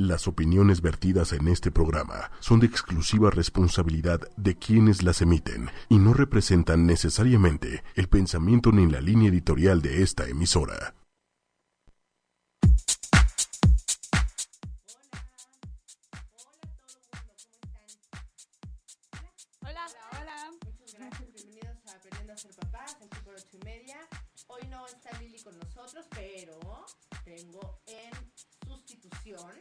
Las opiniones vertidas en este programa son de exclusiva responsabilidad de quienes las emiten y no representan necesariamente el pensamiento ni la línea editorial de esta emisora. Hola. Hola. Muchas gracias, bienvenidos a Aprendiendo a ser papás, aquí por ocho y media. Hoy no está Lili con nosotros, pero tengo en sustitución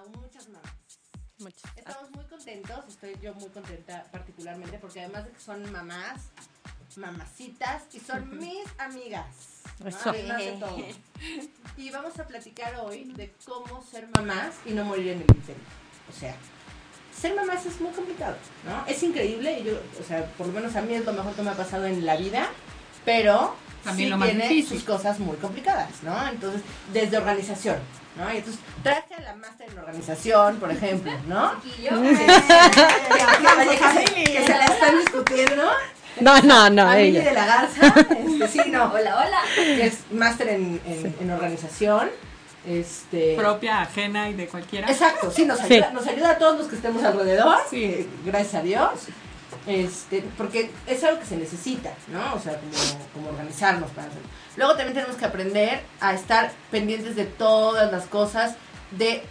a muchas mamás. Muchas. Estamos muy contentos, estoy yo muy contenta particularmente porque además de que son mamás, mamacitas y son mis amigas. ¿no? Eso. Además de todo. Y vamos a platicar hoy de cómo ser mamás y no morir en el intento. O sea, ser mamás es muy complicado, ¿no? Es increíble, y yo, o sea, por lo menos a mí es lo mejor que me ha pasado en la vida, pero También sí lo más tiene difícil. sus cosas muy complicadas, ¿no? Entonces, desde organización, ¿no? Y entonces traje a la máster en organización, por ejemplo, ¿no? Y yo. Que, se, que se la están discutiendo. No, no, no, a ella. de la Garza, este, sí, no, Hola, hola. que es máster en, en, en organización. Este, propia, ajena y de cualquiera. Exacto, sí, nos Sí. ayuda, nos ayuda a todos los que estemos alrededor, Sí. eh, gracias a Dios, este, porque es algo que se necesita, ¿no? O sea, como, como organizarnos para hacerlo. Luego también tenemos que aprender a estar pendientes de todas las cosas de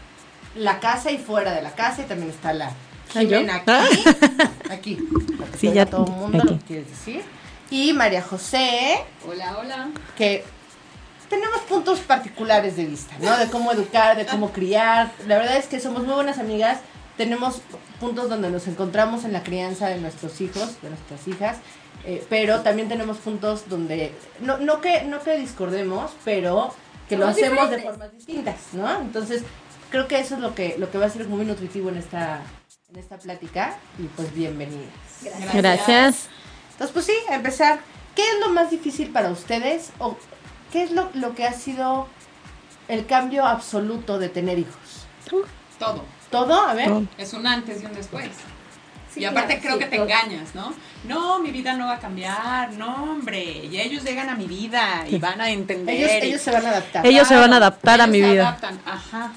la casa y fuera de la casa, y también está la ¿Ah? Jimena aquí, aquí, para que Sí, ya todo el mundo aquí. lo que quieres decir, y María José, Hola, hola. que tenemos puntos particulares de vista, ¿no? De cómo educar, de cómo criar. La verdad es que somos muy buenas amigas. Tenemos puntos donde nos encontramos en la crianza de nuestros hijos, de nuestras hijas. eh, pero también tenemos puntos donde, no, no, que, no que discordemos, pero que lo hacemos de formas distintas, ¿no? Entonces, creo que eso es lo que, lo que va a ser muy nutritivo en esta, en esta plática. Y pues bienvenidas. Gracias. Entonces, pues sí, a empezar. ¿Qué es lo más difícil para ustedes? ¿O qué es lo, lo que ha sido el cambio absoluto de tener hijos? Todo. ¿Todo? A ver. Todo. Es un antes y un después. Sí, y aparte claro, creo sí, que te todo. engañas, ¿no? No, mi vida no va a cambiar, no, hombre. Y ellos llegan a mi vida y van a entender. Ellos, y- ellos se van a adaptar. Ellos se van a adaptar a mi se vida. adaptan, Ajá.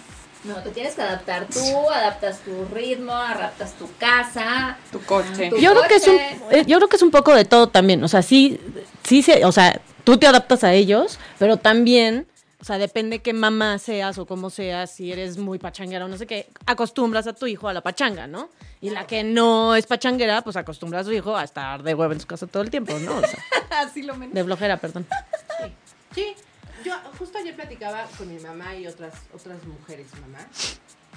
No, te tienes que adaptar tú, adaptas tu ritmo, adaptas tu casa. Tu coche. Tu Yo creo que es un, eh, yo creo que es un poco de todo también. O sea, sí, sí se, o sea, tú te adaptas a ellos, pero también, o sea, depende qué mamá seas o cómo seas, si eres muy pachanguera o no sé qué, acostumbras a tu hijo a la pachanga, ¿no? Y la que no es pachanguera, pues acostumbra a su hijo a estar de huevo en su casa todo el tiempo, ¿no? O sea, Así lo menos. de flojera, perdón. Sí. Yo justo ayer platicaba con mi mamá y otras, otras mujeres, mamá.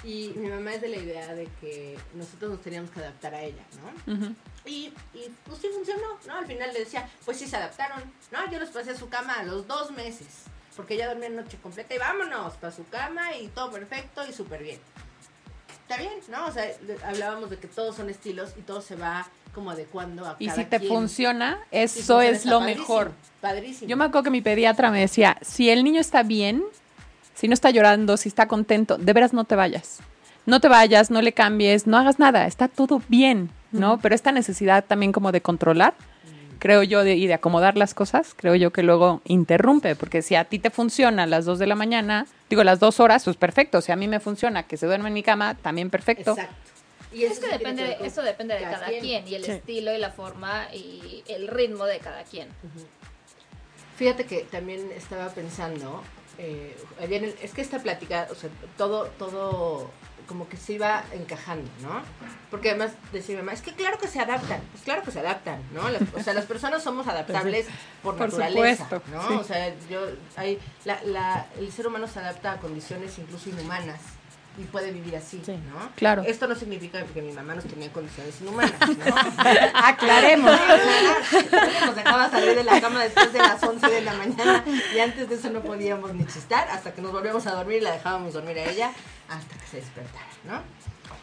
Y mi mamá es de la idea de que nosotros nos teníamos que adaptar a ella, ¿no? Y, y pues sí funcionó, ¿no? Al final le decía, pues sí se adaptaron, ¿no? Yo los pasé a su cama a los dos meses, porque ella dormía noche completa y vámonos para su cama y todo perfecto y súper bien. Está bien, ¿no? O sea, hablábamos de que todos son estilos y todo se va como adecuando a Y cada si te quien. funciona, eso funciona, es lo padrísimo, mejor. Padrísimo. Yo me acuerdo que mi pediatra me decía, si el niño está bien, si no está llorando, si está contento, de veras no te vayas. No te vayas, no le cambies, no hagas nada, está todo bien, ¿no? Pero esta necesidad también como de controlar, creo yo, de, y de acomodar las cosas, creo yo que luego interrumpe, porque si a ti te funciona a las dos de la mañana, digo las dos horas, pues perfecto. Si a mí me funciona que se duerme en mi cama, también perfecto. Exacto. Y eso Es que depende, con eso depende de cada cada quien. quien, y el Sí. estilo y la forma y el ritmo de cada quien. Fíjate que también estaba pensando, eh, es que esta plática, o sea, todo, todo como que se iba encajando, ¿no? Porque además decía mi mamá, es que claro que se adaptan, pues claro que se adaptan, ¿no? Las- o sea, las personas somos adaptables por, Por naturaleza, supuesto, ¿no? sí. O sea, yo, hay, la, la, el ser humano se adapta a condiciones incluso inhumanas y puede vivir así, Sí. ¿no? Claro. Esto no significa que mi mamá nos tenía en condiciones inhumanas, ¿no? Aclaremos. Nos dejaba salir de la cama después de las 11 de la mañana y antes de eso no podíamos ni chistar hasta que nos volvíamos a dormir y la dejábamos dormir a ella hasta que se despertara, ¿no?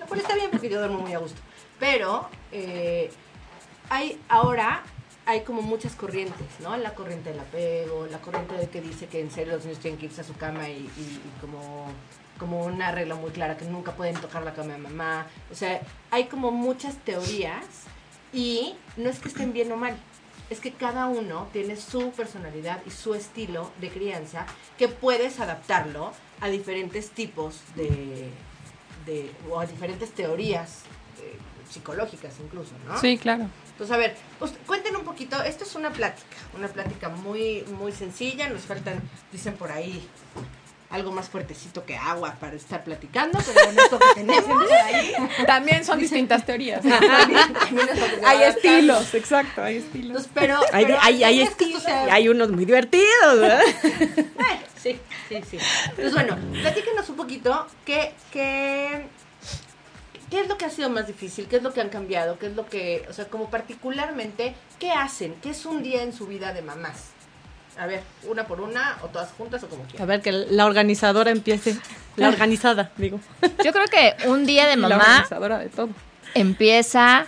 Lo cual está bien porque yo duermo muy a gusto. Pero eh, hay ahora hay como muchas corrientes, ¿no? La corriente del apego, la corriente de que dice que en serio los niños tienen que irse a su cama y, y- como, como una regla muy clara que nunca pueden tocar la cama de mamá. O sea, hay como muchas teorías y no es que estén bien o mal, es que cada uno tiene su personalidad y su estilo de crianza que puedes adaptarlo a diferentes tipos de, de o a diferentes teorías eh, psicológicas incluso, ¿no? Sí, claro. Entonces, a ver, us- cuenten un poquito, esto es una plática, una plática muy, muy sencilla, nos faltan, dicen por ahí, algo más fuertecito que agua para estar platicando, pero bueno, esto que tenemos por ahí. También son distintas teorías. también es hay estilos, exacto, hay estilos. Entonces, pero, Hay, pero hay, hay estilos sea- hay unos muy divertidos, ¿verdad? Bueno, sí, sí, sí. Pues bueno, platíquenos un poquito qué, qué, qué es lo que ha sido más difícil, qué es lo que han cambiado, qué es lo que, o sea, como particularmente, ¿qué hacen? ¿Qué es un día en su vida de mamás? A ver, una por una, o todas juntas, o como A quieran. ver, que la organizadora empiece. La organizada, digo. Yo creo que un día de Y la mamá organizadora de todo. empieza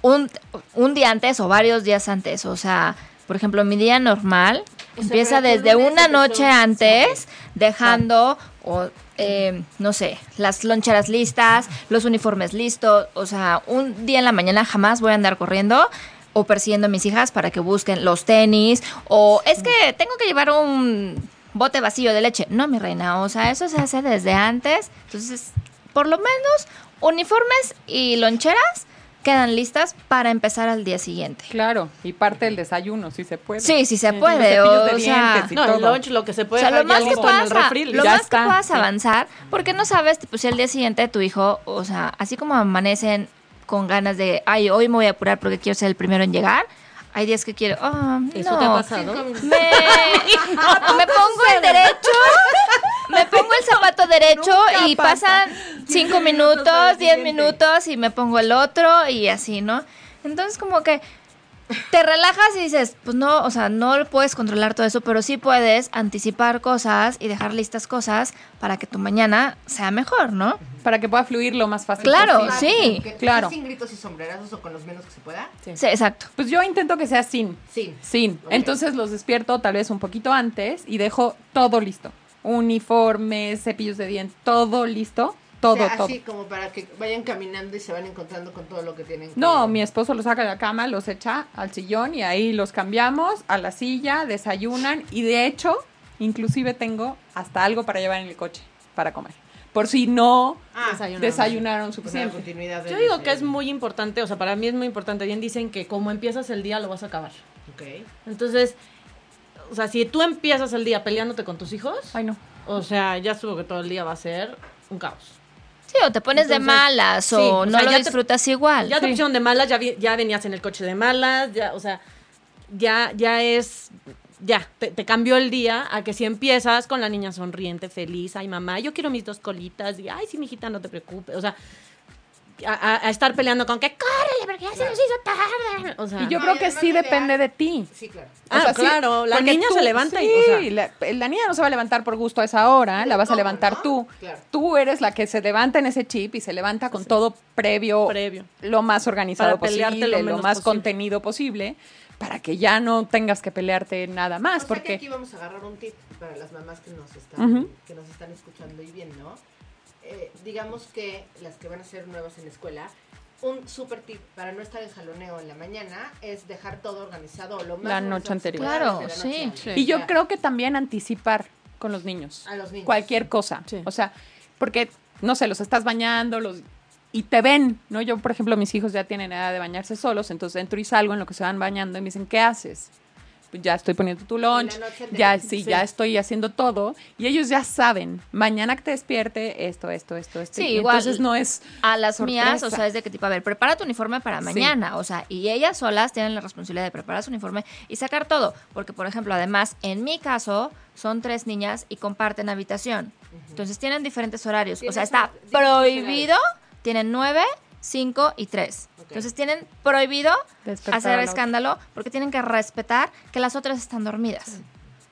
un, un día antes o varios días antes. O sea, por ejemplo, mi día normal empieza pero tu desde una noche antes, dejando, o, eh, no sé, las loncheras listas, los uniformes listos. O sea, un día en la mañana jamás voy a andar corriendo o persiguiendo a mis hijas para que busquen los tenis. O es que tengo que llevar un bote vacío de leche. No, mi reina, o sea, eso se hace desde antes. Entonces, por lo menos, uniformes y loncheras quedan listas para empezar al día siguiente. Claro, y parte del desayuno, si se puede. Sí, sí se puede. O de sea, No, el lunch, lo que se o puede sea, lo más que en el lo más está, que puedas sí. avanzar, porque no sabes, pues si el día siguiente tu hijo, o sea, así como amanecen con ganas de, ay, hoy me voy a apurar porque quiero ser el primero en llegar, hay días que quiero, oh, ¿Eso no. te ha pasado? Me, me pongo el derecho, me pongo el zapato derecho y pasan cinco minutos minutos, al diez siguiente. minutos y me pongo el otro y así, ¿no? Entonces como que te relajas y dices, pues no, o sea, no puedes controlar todo eso, pero sí puedes anticipar cosas y dejar listas cosas para que tu mañana sea mejor, ¿no? Para que pueda fluir lo más fácil. Claro, posible. sí, Que- claro. Sin gritos y sombrerazos o con los menos que se pueda. Sí, exacto. Pues yo intento que sea sin. Sin. Sin. Entonces los despierto tal vez un poquito antes y dejo todo listo. Uniformes, cepillos de dientes, todo listo. Todo, o sea, todo. así como para que vayan caminando y se van encontrando con todo lo que tienen. que- No, mi esposo los saca de la cama, los echa al sillón y ahí los cambiamos a la silla, desayunan y de hecho, inclusive tengo hasta algo para llevar en el coche para comer. Por si no Ah, Desayunaron. desayunaron la suficiente. Yo digo que es muy importante, o sea, para mí es muy importante. Bien dicen que como empiezas el día lo vas a acabar. Ok. Entonces, o sea, si tú empiezas el día peleándote con tus hijos, Ay, no. o sea, ya supongo que todo el día va a ser un caos. Sí, o te pones de malas sí, o no sea, lo ya te- disfrutas igual. Ya te pusieron de malas, ya, vi- ya venías en el coche de malas, ya, o sea, ya, ya es, ya, te, te cambió el día a que si empiezas con la niña sonriente, feliz, ay mamá, yo quiero mis dos colitas, y ay sí, mijita, no te preocupes, o sea, a, estar peleando con que córrele, porque ya se nos hizo tarde, o sea. Y yo No, creo que sí depende de ti. Sí, claro. Ah, O sea, sí, claro, la porque niña tú- se levanta y, sí, o sea, la, la niña no se va a levantar por gusto a esa hora, la vas a ¿Cómo, levantar no? tú. Claro. Tú eres la que se levanta en ese chip y se levanta con todo previo, Previo. lo más organizado posible, lo lo, menos más posible. contenido posible, para que ya no tengas que pelearte nada más, o sea que porque aquí vamos a agarrar un tip para las mamás que nos están, que nos están escuchando y viendo. Eh, digamos que las que van a ser nuevas en la escuela, un super tip para no estar en jaloneo en la mañana es dejar todo organizado lo más La noche anterior. Claro, sí. Y yo Ya. creo que también anticipar con los niños. A los niños. Cualquier cosa. Sí. O sea, porque, no sé, los estás bañando, los y te ven, ¿no? Yo, por ejemplo, mis hijos ya tienen edad de bañarse solos, entonces entro y salgo en lo que se van bañando y me dicen, ¿qué haces? Ya estoy poniendo tu lunch, ya sí, Sí. ya estoy haciendo todo y ellos ya saben, mañana que te despierte esto, esto, esto, esto. Sí, y igual. Entonces no es A las mías, o sea, es de que tipo, a ver, prepara tu uniforme para Sí. mañana, o sea, y ellas solas tienen la responsabilidad de preparar su uniforme y sacar todo, porque por ejemplo, además, en mi caso, son tres niñas y comparten habitación, entonces tienen diferentes horarios, o sea, está prohibido, tienen nueve, cinco y tres, Ok. entonces tienen prohibido Despertar hacer escándalo porque tienen que respetar que las otras están dormidas.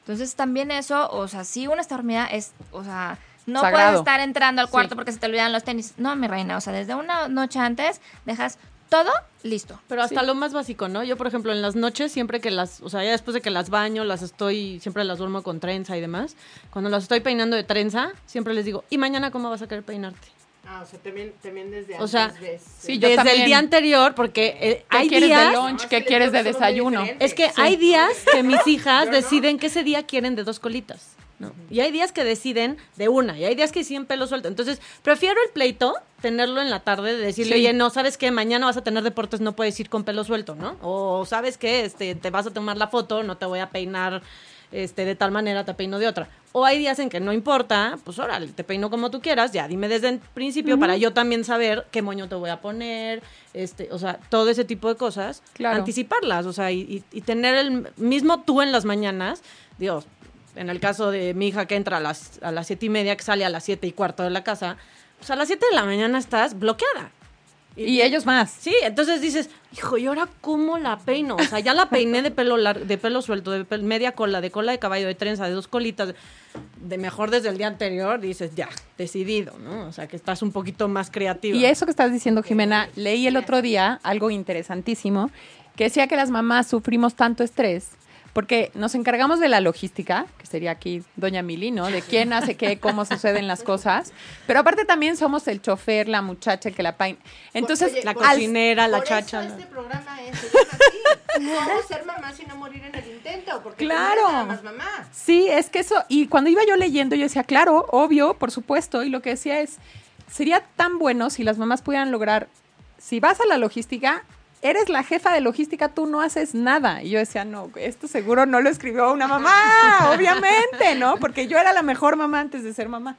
Entonces también eso, o sea, si una está dormida es, o sea, no Sagrado. puedes estar entrando al cuarto Sí. porque se te olvidan los tenis. No, mi reina, o sea, desde una noche antes dejas todo listo. Pero hasta lo más básico, ¿no? Yo, por ejemplo, en las noches, siempre que las, o sea, ya después de que las baño, las estoy, siempre las duermo con trenza y demás, cuando las estoy peinando de trenza, siempre les digo, ¿y mañana cómo vas a querer peinarte? Ah, o sea, también, también desde O antes sea, ves, sí, eh, yo Desde también. el día anterior, porque eh, ¿Qué hay quieres días... de lunch? No, ¿Qué que quieres de desayuno? Es que Sí. hay días que mis hijas Yo no. deciden que ese día quieren de dos colitas. ¿no? Y hay días que deciden de una, y hay días que siguen pelo suelto. Entonces, prefiero el pleito, tenerlo en la tarde, de decirle, Sí. oye, no, ¿sabes qué? Mañana vas a tener deportes, no puedes ir con pelo suelto, ¿no? O, ¿sabes qué? Este, te vas a tomar la foto, no te voy a peinar este, de tal manera, te peino de otra. O hay días en que no importa, pues órale, te peino como tú quieras, ya dime desde el principio para yo también saber qué moño te voy a poner, este, o sea, todo ese tipo de cosas, Claro. anticiparlas, o sea, y tener el mismo tú en las mañanas, Dios, en el caso de mi hija que entra a las, a las siete y media, que sale a las siete y cuarto de la casa, pues a las siete de la mañana estás bloqueada. Y ellos más. Sí, entonces dices, hijo, ¿y ahora cómo la peino? O sea, ya la peiné de pelo lar- de pelo suelto, de pel- media cola, de cola de caballo, de trenza, de dos colitas, de, de mejor desde el día anterior, dices, ya, decidido, ¿no? O sea, que estás un poquito más creativa. Y eso que estás diciendo, Jimena, leí el otro día algo interesantísimo que decía que las mamás sufrimos tanto estrés porque nos encargamos de la logística, que sería aquí Doña Mili, ¿no? De quién hace qué, cómo suceden las cosas. Pero aparte también somos el chofer, la muchacha, el que la paina. Entonces, Oye, la por- cocinera, la por chacha. Eso este programa es, se llama así. ¿Cómo ser mamá sin no morir en el intento? Porque no Claro. nada más mamá. Sí, es que eso, y cuando iba yo leyendo, yo decía, claro, obvio, por supuesto, y lo que decía es, sería tan bueno si las mamás pudieran lograr, si vas a la logística, eres la jefa de logística, tú no haces nada. Y yo decía, no, esto seguro no lo escribió una mamá, obviamente, ¿no? Porque yo era la mejor mamá antes de ser mamá.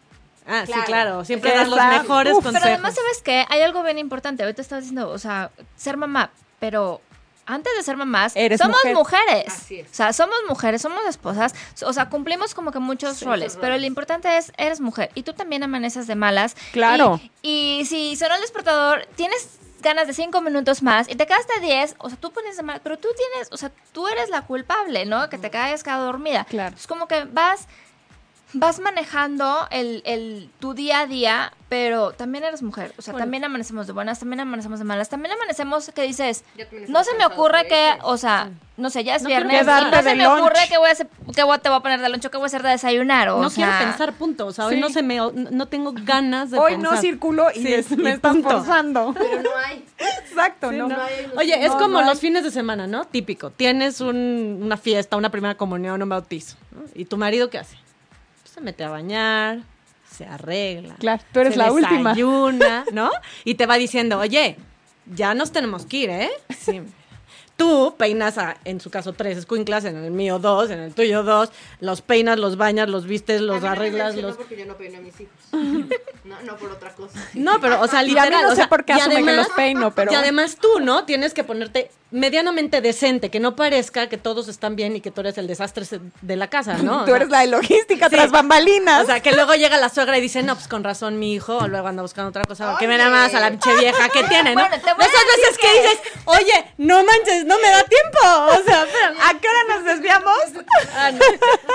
Ah, sí, Claro. siempre dar los mejores Uf, Pero consejos. además, ¿sabes qué? Hay algo bien importante. Ahorita estabas diciendo, o sea, ser mamá, pero antes de ser mamás, Eres somos mujer. mujeres. Así es. O sea, somos mujeres, somos esposas. O sea, cumplimos como que muchos roles. Pero lo importante es, eres mujer. Y tú también amaneces de malas. Claro. Y, y si sonó el despertador, tienes ganas de cinco minutos más y te quedaste 10, o sea, tú pones de mal, pero tú tienes, o sea, tú eres la culpable, ¿no? Que te hayas quedado dormida. Claro. Es como que vas vas manejando el, el, tu día a día, pero también eres mujer. O sea, Bueno. también amanecemos de buenas, también amanecemos de malas, también amanecemos que dices, no se me ocurre que, o sea, no sé, ya es No viernes, no se me lunch. ocurre que voy a hacer, que voy a- te voy a poner de lunch o que voy a hacer de desayunar. O no sea, quiero pensar, punto. O sea, hoy Sí. no se me, no tengo ganas de Hoy pensar. no circulo y Sí, es- me punto. forzando. Pero no hay. Exacto, Sí, ¿no? no. hay- Oye, es No, como los fines de semana, ¿no? Típico. Tienes un- una fiesta, una primera comunión, un bautizo. ¿no? ¿Y tu marido qué hace? Se mete a bañar, se arregla. Claro, tú eres se la última. desayuna, ¿no? Y te va diciendo, oye, ya nos tenemos que ir, ¿eh? Sí. Tú peinas a, en su caso, tres escuinclas, en el mío dos, en el tuyo dos, los peinas, los bañas, los vistes, A los mí no me arreglas, mencionó los... porque yo no peino a mis hijos. No, no por otra cosa. No, pero, o sea, Y a mí literal. no o sé por qué asume que los peino, pero- Y además tú, ¿no? Tienes que ponerte medianamente decente, que no parezca que todos están bien y que tú eres el desastre de la casa, ¿no? Tú eres la de logística sí. tras bambalinas. O sea, que luego llega la suegra y dice, no, pues con razón mi hijo, o luego anda buscando otra cosa, Oye. ve nada más a la pinche vieja que tiene, ¿no? Bueno, te voy a Esas veces que... que- dices, oye, no manches, no me da tiempo. O sea, espérame. ¿A qué hora nos desviamos? Ah,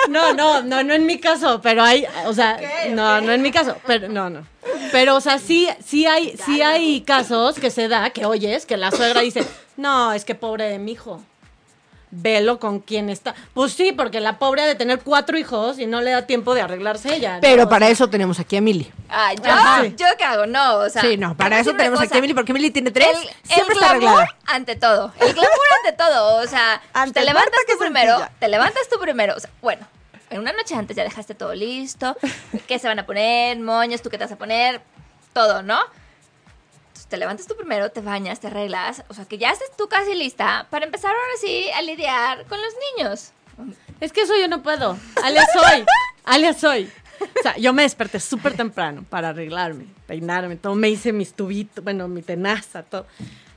no, no, no, no en mi caso, pero hay, o sea, no, no en mi caso, pero no, no. Pero, o sea, sí, sí hay, sí hay casos que se da, que oyes, que la suegra dice, no, es que pobre de mi hijo. Velo con quién está. Pues sí, porque la pobre ha de tener cuatro hijos y no le da tiempo de arreglarse ella. ¿no? Pero para eso tenemos aquí a Mili. Ay, yo, Ajá. yo qué hago, no, o sea. sí, no, para eso tenemos aquí a Mili, porque Mili tiene tres. El, siempre el está arreglada. ante todo. El glamour ante todo. O sea, Ante te levantas tú primero. sencilla. Te levantas tú primero. O sea, bueno, en una noche antes ya dejaste todo listo. ¿Qué se van a poner? Moños, tú qué te vas a poner. Todo, ¿no? Te levantas tú primero, te bañas, te arreglas. O sea, que ya estés tú casi lista para empezar ahora sí a lidiar con los niños. Es que eso yo no puedo. Alias soy. Alias soy. O sea, yo me desperté súper temprano para arreglarme, peinarme, todo. Me hice mis tubitos, bueno, mi tenaza, todo.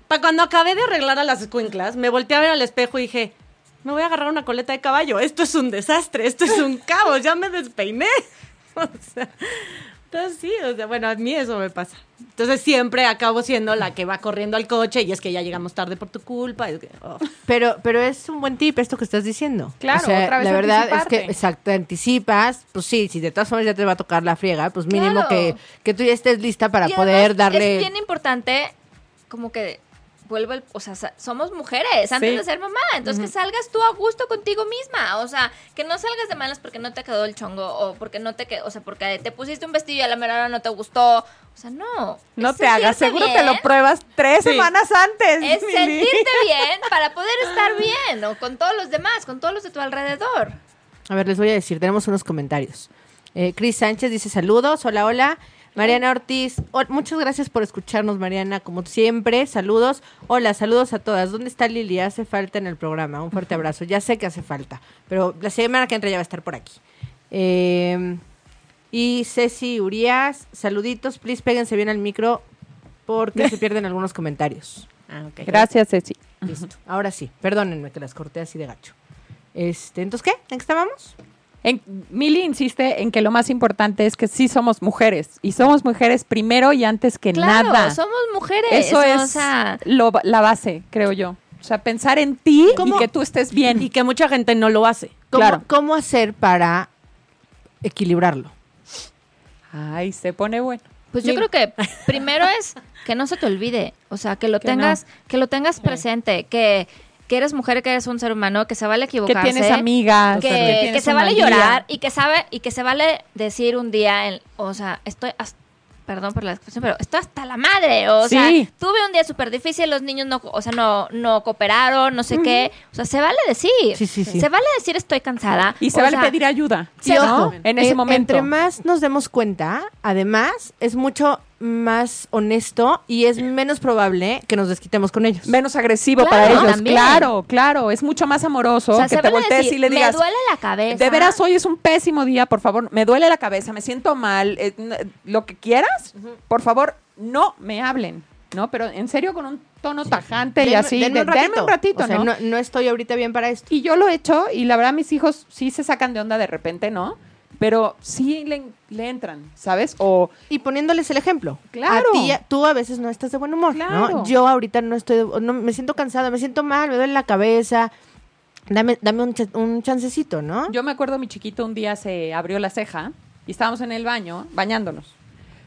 Para cuando acabé de arreglar a las escuinclas, me volteé a ver al espejo y dije, me voy a agarrar una coleta de caballo. Esto es un desastre, esto es un caos, ya me despeiné. O sea, entonces sí, o sea, bueno, a mí eso me pasa. Entonces siempre acabo siendo la que va corriendo al coche y es que ya llegamos tarde por tu culpa. es que, oh. Pero, pero es un buen tip esto que estás diciendo. Claro, O sea, otra vez la verdad es que, exacto, te anticipas, pues sí, si de todas formas ya te va a tocar la friega, pues mínimo Claro. que, que tú ya estés lista para Y poder darle... Es bien importante, como que vuelvo el. O sea, somos mujeres antes Sí. de ser mamá. Entonces, que salgas tú a gusto contigo misma. O sea, que no salgas de malas porque no te quedó el chongo o porque no te quedó. O sea, porque te pusiste un vestido y a la mera hora no te gustó. O sea, no. No Es te hagas, seguro te lo bien, pruebas tres Sí. semanas antes. Es Mili. sentirte bien para poder estar bien. O con todos los demás, con todos los de tu alrededor. A ver, les voy a decir, tenemos unos comentarios. Eh, Cris Sánchez dice saludos, hola, hola. Mariana Ortiz, oh, muchas gracias por escucharnos, Mariana, como siempre. Saludos. Hola, saludos a todas. ¿Dónde está Lili? Hace falta en el programa. Un fuerte abrazo. Ya sé que hace falta, pero la semana que entra ya va a estar por aquí. Eh, y Ceci Urias, saluditos. Please, péguense bien al micro porque se pierden algunos comentarios. Ah, ok. Gracias, Ceci. Listo. Ahora sí, perdónenme que las corté así de gacho. Este, entonces, ¿qué? ¿En qué estábamos? En, Mili insiste en que lo más importante es que sí somos mujeres. Y somos mujeres primero y antes que Claro, nada. somos mujeres. Eso o es sea, lo- la base, creo yo. O sea, pensar en ti ¿Cómo? y que tú estés bien. Y que mucha gente no lo hace. ¿Cómo, Claro. ¿Cómo hacer para equilibrarlo? Ay, se pone bueno. Pues yo creo que primero es que no se te olvide, o sea, que lo Que tengas, que lo tengas presente, que, que eres mujer, que eres un ser humano, que se vale Que equivocarse, tienes amigas. que, tienes que se vale día. llorar y que sabe y que se vale decir un día, en- o sea, estoy, hasta- perdón por la expresión, pero estoy hasta la madre, o sea, tuve un día súper difícil, los niños no, o sea, no, no cooperaron, no sé qué, o sea, se vale decir, Sí, sí, sí. se vale decir estoy cansada Y se o vale sea, pedir ayuda. Sí, ¿no? ojo, En ese en- momento. Entre más nos demos cuenta, además, es mucho más honesto y es menos probable que nos desquitemos con ellos. menos agresivo Claro, para ellos. también. Claro, claro. Es mucho más amoroso o sea, que se te voltees decir, y le digas. me duele la cabeza. De veras, hoy es un pésimo día, por favor. Me duele la cabeza, me siento mal. eh, lo que quieras, por favor, no me hablen. ¿No? Pero en serio, con un tono tajante y así. denme de- denme un ratito, O sea, ¿no? no, no estoy ahorita bien para esto. Y yo lo he hecho y la verdad mis hijos sí se sacan de onda de repente, ¿no? Pero sí le, le entran, ¿sabes? O Y poniéndoles el ejemplo. Claro. A ti, tú a veces no estás de buen humor, Claro. ¿no? Yo ahorita no estoy, no, me siento cansada, me siento mal, me duele la cabeza. Dame, dame un, ch- un chancecito, ¿no? Yo me acuerdo, mi chiquito un día se abrió la ceja y estábamos en el baño bañándonos.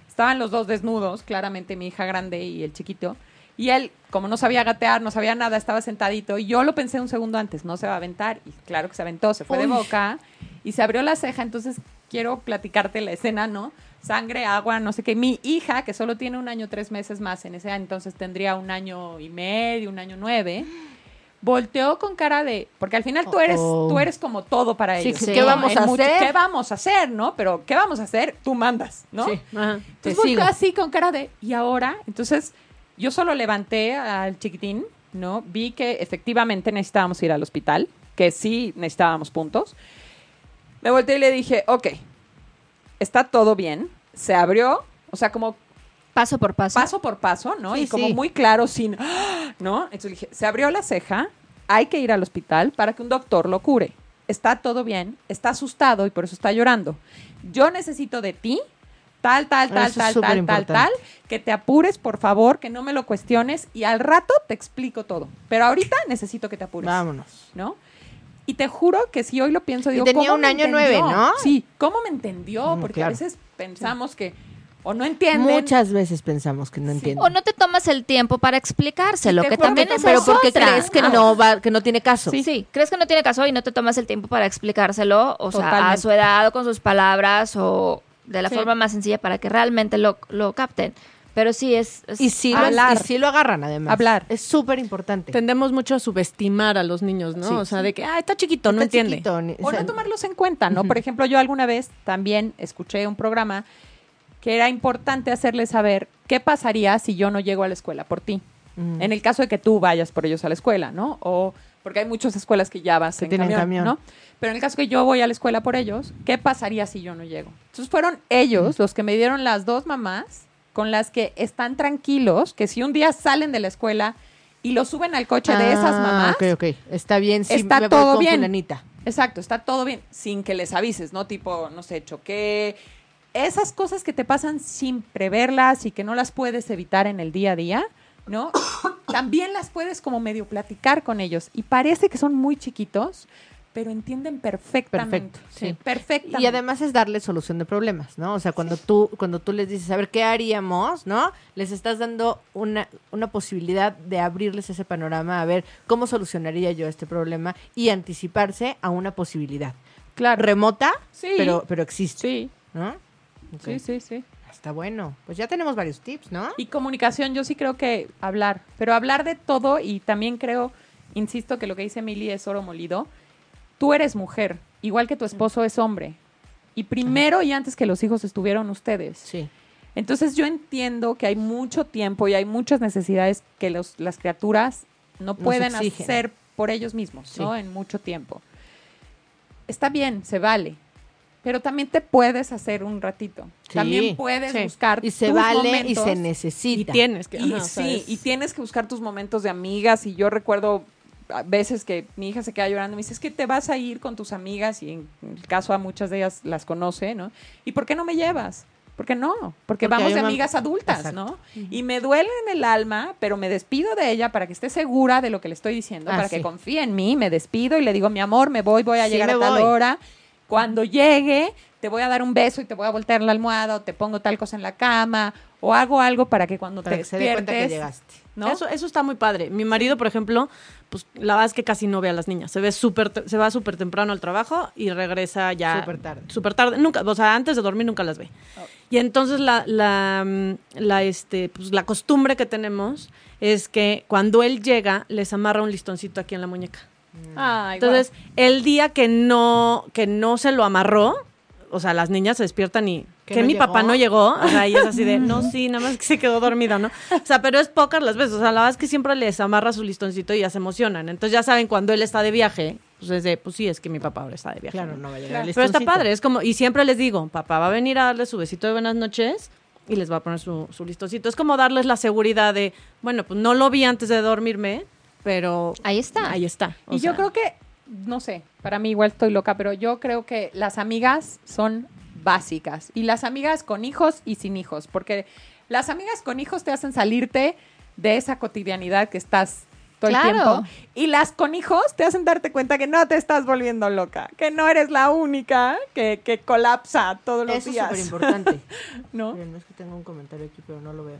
Estaban los dos desnudos, claramente mi hija grande y el chiquito. Y él, como no sabía gatear, no sabía nada, estaba sentadito. Y yo lo pensé un segundo antes, no se va a aventar. Y claro que se aventó, se fue de boca y se abrió la ceja. Entonces quiero platicarte la escena, ¿no? Sangre, agua, no sé qué. Mi hija, que solo tiene un año, tres meses más en ese entonces tendría un año y medio, un año nueve. Volteó con cara de, porque al final tú eres, Oh. tú eres como todo para Sí, ellos. ¿qué vamos a mucho- hacer? ¿Qué vamos a hacer, no? Pero ¿qué vamos a hacer? Tú mandas, ¿no? Sí. Ajá. Entonces volteó sigo. así con cara de, ¿y ahora? Entonces yo solo levanté al chiquitín, ¿no? Vi que efectivamente necesitábamos ir al hospital, que sí necesitábamos puntos. Me volteé y le dije, ok, está todo bien. Se abrió, o sea, como paso por paso. paso por paso, ¿no? Sí, y como sí. muy claro, sin, ¡ah! ¿no? Entonces dije, se abrió la ceja, hay que ir al hospital para que un doctor lo cure. Está todo bien, está asustado y por eso está llorando. Yo necesito de ti, tal, tal, tal, Eso es tal, tal, tal, tal, que te apures, por favor, que no me lo cuestiones y al rato te explico todo. Pero ahorita necesito que te apures. Vámonos. ¿no? Y te juro que si hoy lo pienso, Y digo, tenía ¿cómo un me año entendió? nueve, ¿no? Sí, ¿cómo me entendió? Mm, Porque claro. a veces pensamos que o no entienden. Muchas veces pensamos que no entienden. O no te tomas el tiempo para explicárselo, que también que es pero porque otra. crees que Ah, no va, que no tiene caso. Sí, sí, crees que no tiene caso y no te tomas el tiempo para explicárselo, o sea, a su edad o con sus palabras o de la Sí. forma más sencilla para que realmente lo, lo capten. Pero sí es... es- Y sí, lo, Hablar. y sí lo agarran, además. Hablar. Es súper importante. Tendemos mucho a subestimar a los niños, ¿no? Sí. o sea, de que, ah, está chiquito, no Está entiende. chiquito, ni- O o sea, no tomarlos en cuenta, ¿no? Por ejemplo, yo alguna vez también escuché un programa que era importante hacerles saber qué pasaría si yo no llego a la escuela por ti. Mm. En el caso de que tú vayas por ellos a la escuela, ¿no? O porque hay muchas escuelas que ya vas Que en tienen camión, camión. ¿no? Pero en el caso que yo voy a la escuela por ellos, ¿qué pasaría si yo no llego? Entonces fueron ellos los que me dieron las dos mamás con las que están tranquilos, que si un día salen de la escuela y lo suben al coche de esas Ah, mamás, Ok, ok. Está bien. Sí, Está me voy todo con bien. fulanita. Exacto, está todo bien, sin que les avises, ¿no? Tipo, no sé, choqué. Esas cosas que te pasan sin preverlas y que no las puedes evitar en el día a día, ¿no? También las puedes como medio platicar con ellos. Y parece que son muy chiquitos, pero entienden perfectamente. Perfecto, sí. Perfectamente. Y además es darle solución de problemas, ¿no? O sea, cuando tú, cuando tú les dices, a ver, ¿qué haríamos? ¿No? Les estás dando una, una posibilidad de abrirles ese panorama, a ver cómo solucionaría yo este problema y anticiparse a una posibilidad. claro. Remota, Sí. pero, pero existe, Sí, ¿no? Sí, sí, sí. Está bueno. Pues ya tenemos varios tips, ¿no? Y comunicación, yo sí creo que hablar, pero hablar de todo y también creo, insisto que lo que dice Emily es oro molido. Tú eres mujer, igual que tu esposo es hombre. Y primero y antes que los hijos estuvieron ustedes. Sí. Entonces yo entiendo que hay mucho tiempo y hay muchas necesidades que los, las criaturas no pueden exigen. hacer por ellos mismos, ¿no? En mucho tiempo. Está bien, se vale. Pero también te puedes hacer un ratito. Sí. También puedes Sí. buscar Y se tus vale y se Y necesita. tienes que. Y, ajá, sí, y tienes que buscar tus momentos de amigas. Y yo recuerdo veces que mi hija se queda llorando y me dice, es que te vas a ir con tus amigas y en el caso a muchas de ellas las conoce, ¿no? ¿Y por qué no me llevas? ¿Por qué no? Porque, Porque vamos de una- amigas adultas, Exacto. ¿no? Y me duele en el alma, pero me despido de ella para que esté segura de lo que le estoy diciendo, Ah, para sí. que confíe en mí, me despido y le digo, mi amor, me voy, voy a Sí, llegar a tal voy. hora. Cuando llegue, te voy a dar un beso y te voy a voltear la almohada o te pongo tal cosa en la cama o hago algo para que cuando Para te que se dé cuenta que despiertes, llegaste. ¿No? Eso, eso está muy padre. Mi marido, por ejemplo, pues la verdad es que casi no ve a las niñas. Se ve súper, se va súper temprano al trabajo y regresa ya Súper tarde. Súper tarde. Nunca, o sea, antes de dormir nunca las ve. Y entonces la, la, mm, la, este, pues, la costumbre que tenemos es que cuando él llega, les amarra un listoncito aquí en la muñeca. Ay, Entonces, el día que no, que no se lo amarró, o sea, las niñas se despiertan y ¿Que que no mi llegó? papá no llegó, o sea, y es así de, no, sí, nada más que se quedó dormido, ¿no? O sea, pero es pocas las veces, o sea, la verdad es que siempre les amarra su listoncito y ya se emocionan. Entonces ya saben cuando él está de viaje, pues es de, pues sí, es que mi papá ahora está de viaje. Claro, ¿no? no va a llegar Claro. el Pero está padre, es como, y siempre les digo, papá va a venir a darles su besito de buenas noches y les va a poner su, su listoncito. Es como darles la seguridad de, bueno, pues no lo vi antes de dormirme, pero Ahí está. ahí está. o y yo creo que, no sé, para mí igual estoy loca, pero yo creo que las amigas son básicas. Y las amigas con hijos y sin hijos, porque las amigas con hijos te hacen salirte de esa cotidianidad que estás todo Claro. el tiempo. Y las con hijos te hacen darte cuenta que no te estás volviendo loca, que no eres la única que, que colapsa todos los Eso es días. súper importante. ¿No? Miren, no es que tengo un comentario aquí, pero no lo veo.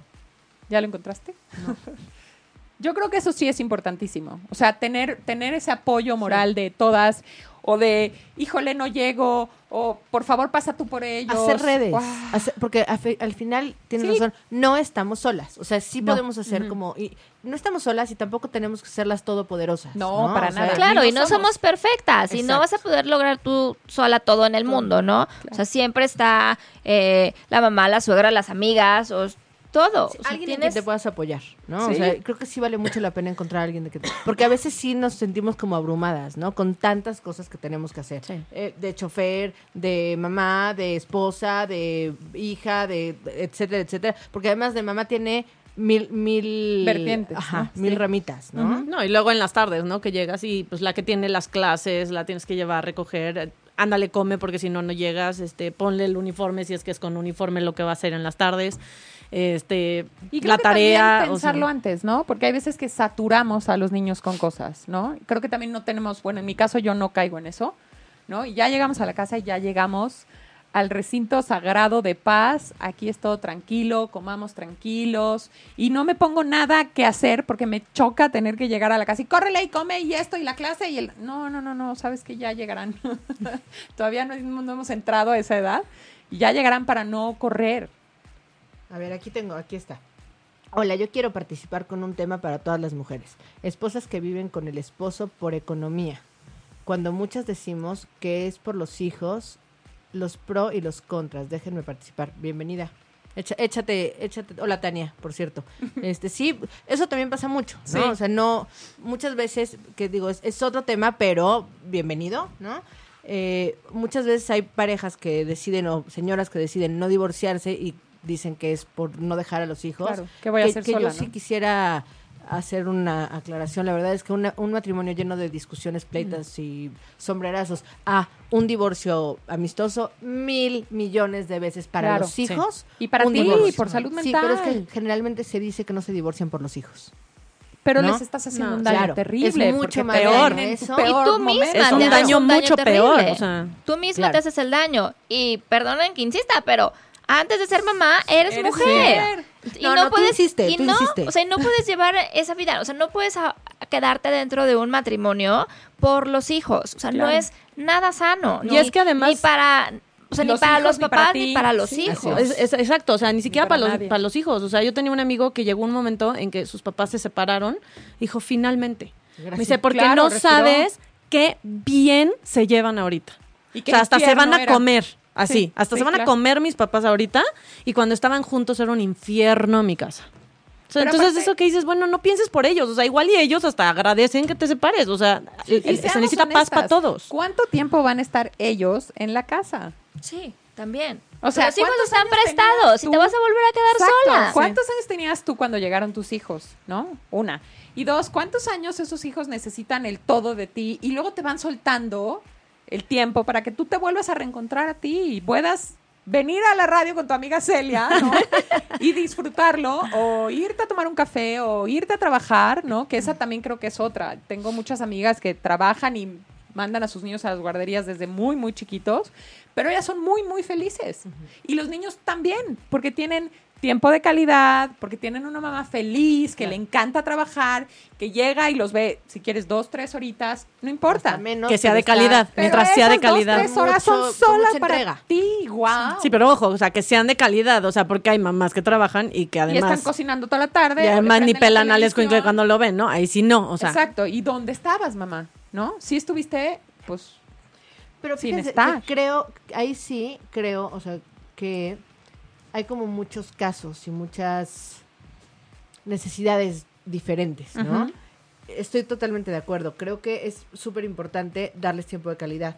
¿Ya lo encontraste? Yo creo que eso sí es importantísimo. O sea, tener, tener ese apoyo moral de todas, o de, híjole, no llego, o por favor pasa tú por ellos. Hacer redes. Hacer- porque al final, tienes Sí. razón, no estamos solas. O sea, sí No. podemos hacer como... Y no estamos solas y tampoco tenemos que ser las todopoderosas. No, para O sea, nada. Claro, y no no somos. somos perfectas y no vas a poder lograr tú sola todo en el mundo, ¿no? O sea, siempre está eh, la mamá, la suegra, las amigas, o todo. O sea, alguien en que te puedas apoyar, ¿no? O sea, creo que sí vale mucho la pena encontrar a alguien de que te- porque a veces sí nos sentimos como abrumadas, ¿no? Con tantas cosas que tenemos que hacer. Sí. Eh, de chofer, de mamá, de esposa, de hija, de etcétera, etcétera, porque además de mamá tiene mil mil Vertientes, ajá, ¿no? mil Sí. ramitas, ¿no? No, y luego en las tardes, ¿no? Que llegas y pues la que tiene las clases, la tienes que llevar a recoger, ándale, come porque si no, no llegas, este, ponle el uniforme si es que es con uniforme lo que va a hacer en las tardes, este, Y creo la que tarea. también o pensarlo sea, antes, ¿no? Porque hay veces que saturamos a los niños con cosas, ¿no? Creo que también no tenemos, bueno, en mi caso yo no caigo en eso, ¿no? Y ya llegamos a la casa y ya llegamos al recinto sagrado de paz, aquí es todo tranquilo, comamos tranquilos y no me pongo nada que hacer porque me choca tener que llegar a la casa y córrele y come y esto y la clase y el... No, no, no, no, sabes que ya llegarán. Todavía no, no hemos entrado a esa edad y ya llegarán para no correr. A ver, aquí tengo, aquí está. Hola, yo quiero participar con un tema para todas las mujeres. Esposas que viven con el esposo por economía. Cuando muchas decimos que es por los hijos, los pro y los contras. Déjenme participar. Bienvenida. Echa- échate, échate. Hola Tania, por cierto. Este sí, eso también pasa mucho, ¿no? Sí. O sea, no, muchas veces, que digo, es, es otro tema, pero bienvenido, ¿no? Eh, muchas veces hay parejas que deciden, o señoras que deciden no divorciarse y dicen que es por no dejar a los hijos. Claro, ¿qué voy a que, hacer que sola, yo sí quisiera hacer una aclaración. La verdad es que una- un matrimonio lleno de discusiones, pleitas y sombrerazos a un divorcio amistoso mil millones de veces para Claro, los sí. hijos. Y para un ti, divorcio. por salud Sí, pero es que mental. generalmente se dice que no se divorcian por los hijos. Pero ¿no? les estás haciendo No, un daño claro, terrible. es mucho más peor. ven en tu eso. peor y tú misma Es un te haces daño mucho peor, terrible. o sea. tú misma Claro. te haces el daño y perdonen que insista pero antes de ser mamá eres, Eres mujer y No, no, no, tú puedes y tú no, o sea no puedes llevar esa vida o sea no puedes a- quedarte dentro de un matrimonio por los hijos o sea Claro. no es nada sano Y ni- es que además- ni para o sea, Los ni para hijos, los ni para papás ti. ni para los Sí, hijos Es- es- exacto, o sea, ni siquiera para para, los, para los hijos. O sea, yo tenía un amigo que llegó un momento en que sus papás se separaron. Dijo, finalmente. Me Gracias. dice, porque Claro, no respiró. sabes qué bien se llevan ahorita. Y O sea, hasta se van a era. comer. Así, Sí, hasta sí, se van a comer mis papás ahorita y cuando estaban juntos era un infierno mi casa. O sea, entonces aparte- eso que dices, bueno, no pienses por ellos, o sea, igual y ellos hasta agradecen que te separes, o sea, el- se necesita paz para todos. ¿Cuánto tiempo van a estar ellos en la casa? Sí, también. O sea, Los hijos ¿cuántos están años prestados tenías y tú? te vas a volver a quedar Exacto. sola. ¿Cuántos años tenías tú cuando llegaron tus hijos? ¿No? Una. Y dos, ¿cuántos años esos hijos necesitan el todo de ti y luego te van soltando el tiempo para que tú te vuelvas a reencontrar a ti y puedas venir a la radio con tu amiga Celia, ¿no? y disfrutarlo o irte a tomar un café o irte a trabajar, ¿no? Que esa también creo que es otra. Tengo muchas amigas que trabajan y mandan a sus niños a las guarderías desde muy, muy chiquitos, pero ellas son muy, muy felices. Y los niños también, porque tienen tiempo de calidad, porque tienen una mamá feliz, que le encanta trabajar, que llega y los ve, si quieres, dos, tres horitas, no importa. Menos, Que sea de calidad. Pero mientras sea de esas dos, calidad. tres horas son solas para entrega. ti, wow. Sí, pero ojo, o sea, que sean de calidad, o sea, porque hay mamás que trabajan y que y están además cocinando toda la tarde. y además ni pelan al escuincle cuando lo ven, ¿no? Ahí sí no, o sea, Exacto. ¿Y dónde estabas, mamá? ¿No? Si estuviste, pues, Pero sin fíjense estar. creo, ahí sí creo, o sea, que hay como muchos casos y muchas necesidades diferentes, ¿no? Estoy totalmente de acuerdo. Creo que es súper importante darles tiempo de calidad.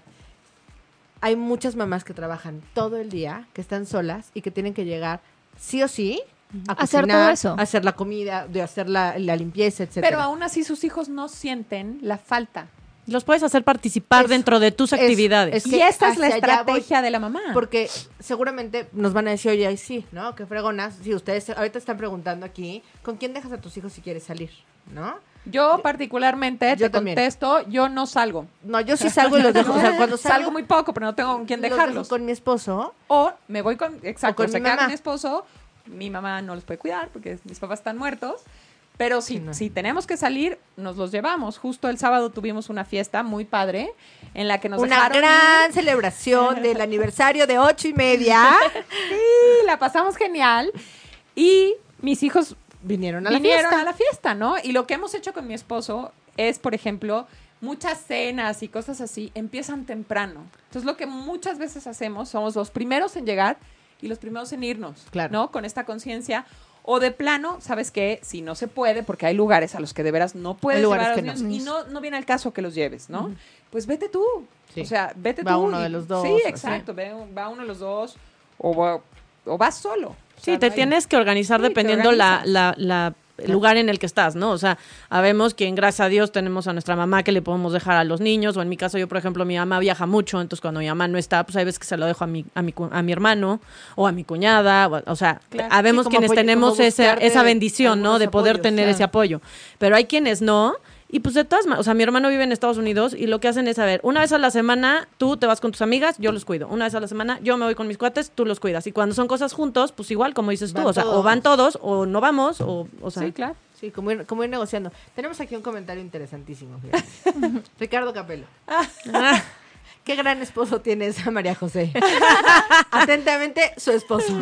Hay muchas mamás que trabajan todo el día, que están solas y que tienen que llegar sí o sí a Hacer todo eso. hacer la comida, de hacer la, la limpieza, etcétera. pero aún así sus hijos no sienten la falta. Los puedes hacer participar Eso, dentro de tus actividades. es y que esta es la estrategia de la mamá. Porque seguramente nos van a decir, oye, sí, ¿no? Qué fregonas. Si ustedes ahorita están preguntando aquí, ¿con quién dejas a tus hijos si quieres salir? ¿No? yo particularmente Yo te también. contesto, yo no salgo. No, yo sí salgo y los dejo. O sea, cuando salgo, Salgo muy poco, pero no tengo con quién los dejarlos. dejo con mi esposo. O me voy con, exacto, O con se mi mamá. con mi esposo, mi mamá no los puede cuidar porque mis papás están muertos. Pero si, Sí, no. si tenemos que salir, nos los llevamos. Justo el sábado tuvimos una fiesta muy padre en la que nos Una dejaron gran ir. celebración del aniversario de ocho y media. Sí, la pasamos genial. Y mis hijos Vinieron a la vinieron fiesta. a la fiesta, ¿no? Y lo que hemos hecho con mi esposo es, por ejemplo, muchas cenas y cosas así empiezan temprano. Entonces, lo que muchas veces hacemos, somos los primeros en llegar y los primeros en irnos, Claro. ¿no? Con esta conciencia. O de plano, ¿sabes qué? Si no se puede, porque hay lugares a los que de veras no puedes llevar a los no. niños y no, no viene al caso que los lleves, ¿no? Pues vete tú. Sí. O sea, vete Va tú. uno y- de los dos, Sí, exacto. ve- Va uno de los dos o, va- o vas solo. O Sí, te no hay- tienes que organizar Sí, dependiendo la, la- el lugar en el que estás, ¿no? O sea, habemos quien, gracias a Dios, tenemos a nuestra mamá que le podemos dejar a los niños, o en mi caso, yo, por ejemplo, mi mamá viaja mucho, entonces cuando mi mamá no está, pues hay veces que se lo dejo a mi, a mi, a mi hermano o a mi cuñada, o, o sea, Claro. Sí, como quienes apoyo- tenemos esa, esa bendición, ¿no? De poder apoyos, tener claro. ese apoyo, pero hay quienes no. Y pues de todas maneras, o sea, mi hermano vive en Estados Unidos y lo que hacen es, a ver, una vez a la semana tú te vas con tus amigas, yo los cuido. Una vez a la semana yo me voy con mis cuates, tú los cuidas. Y cuando son cosas juntos, pues igual, como dices tú, o sea, o van todos o no vamos, o, o sea, Sí, claro. Sí, como ir, como ir negociando. Tenemos aquí un comentario interesantísimo. Ricardo Capelo. Ah, Qué gran esposo tiene esa María José. Atentamente, su esposo.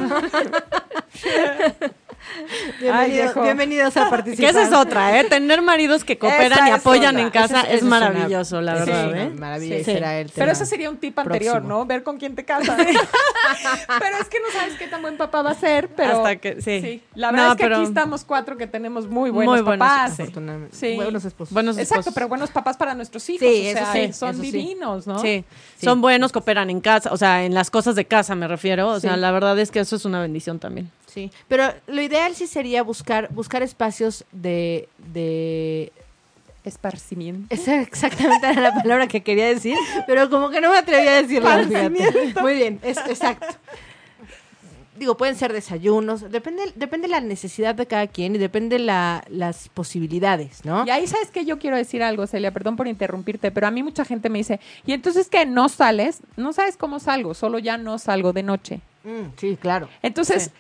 Bienvenido- bienvenidos a que participar. esa es otra, ¿eh? Tener maridos que cooperan Esa y apoyan en casa Esa- es una- maravilloso, la verdad, ¿eh? Maravilla y Sí. será el Pero ese sería un tip anterior, próximo. ¿no? Ver con quién te casas. pero es que no sabes qué tan buen papá va a ser, pero... Hasta que- sí. La verdad No, es que pero- aquí estamos cuatro que tenemos muy buenos Muy buenos, papás. sí. Afortunadamente. Sí. Buenos esposos. Buenos Exacto, esposos. pero buenos papás para nuestros hijos. Sí, o sea, sí, son eso divinos, ¿no? Sí. Sí. son buenos, cooperan en casa, o sea, en las cosas de casa me refiero, o sea, Sí. la verdad es que eso es una bendición también. Sí, pero lo ideal sí sería buscar buscar espacios de de Esparcimiento. esa exactamente era la palabra que quería decir, pero como que no me atreví a decirla. Muy bien, es exacto. Digo, pueden ser desayunos, depende depende la necesidad de cada quien y depende la, las posibilidades, ¿no? Y ahí sabes que yo quiero decir algo, Celia, perdón por interrumpirte, pero a mí mucha gente me dice, ¿y entonces que no sales? No sabes cómo salgo, solo ya no salgo de noche. Mm, sí, claro. Entonces, sí,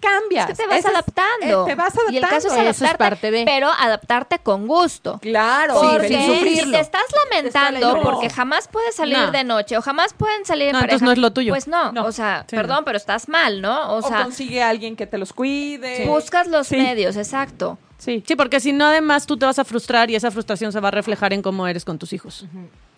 cambias. Es que te vas Ese es- adaptando. eh, te vas adaptando. Y el caso es Eso es adaptarte, parte de. pero adaptarte con gusto. Claro. Porque sin si sufrirlo. te estás lamentando No. porque jamás puedes salir No. de noche o jamás pueden salir en No, pareja, entonces no es lo tuyo. Pues no, No. o sea, Sí, perdón, no. pero estás mal, ¿no? O O sea, consigue a alguien que te los cuide. buscas los Sí. medios, exacto. Sí. Sí, porque si no, además tú te vas a frustrar y esa frustración se va a reflejar en cómo eres con tus hijos.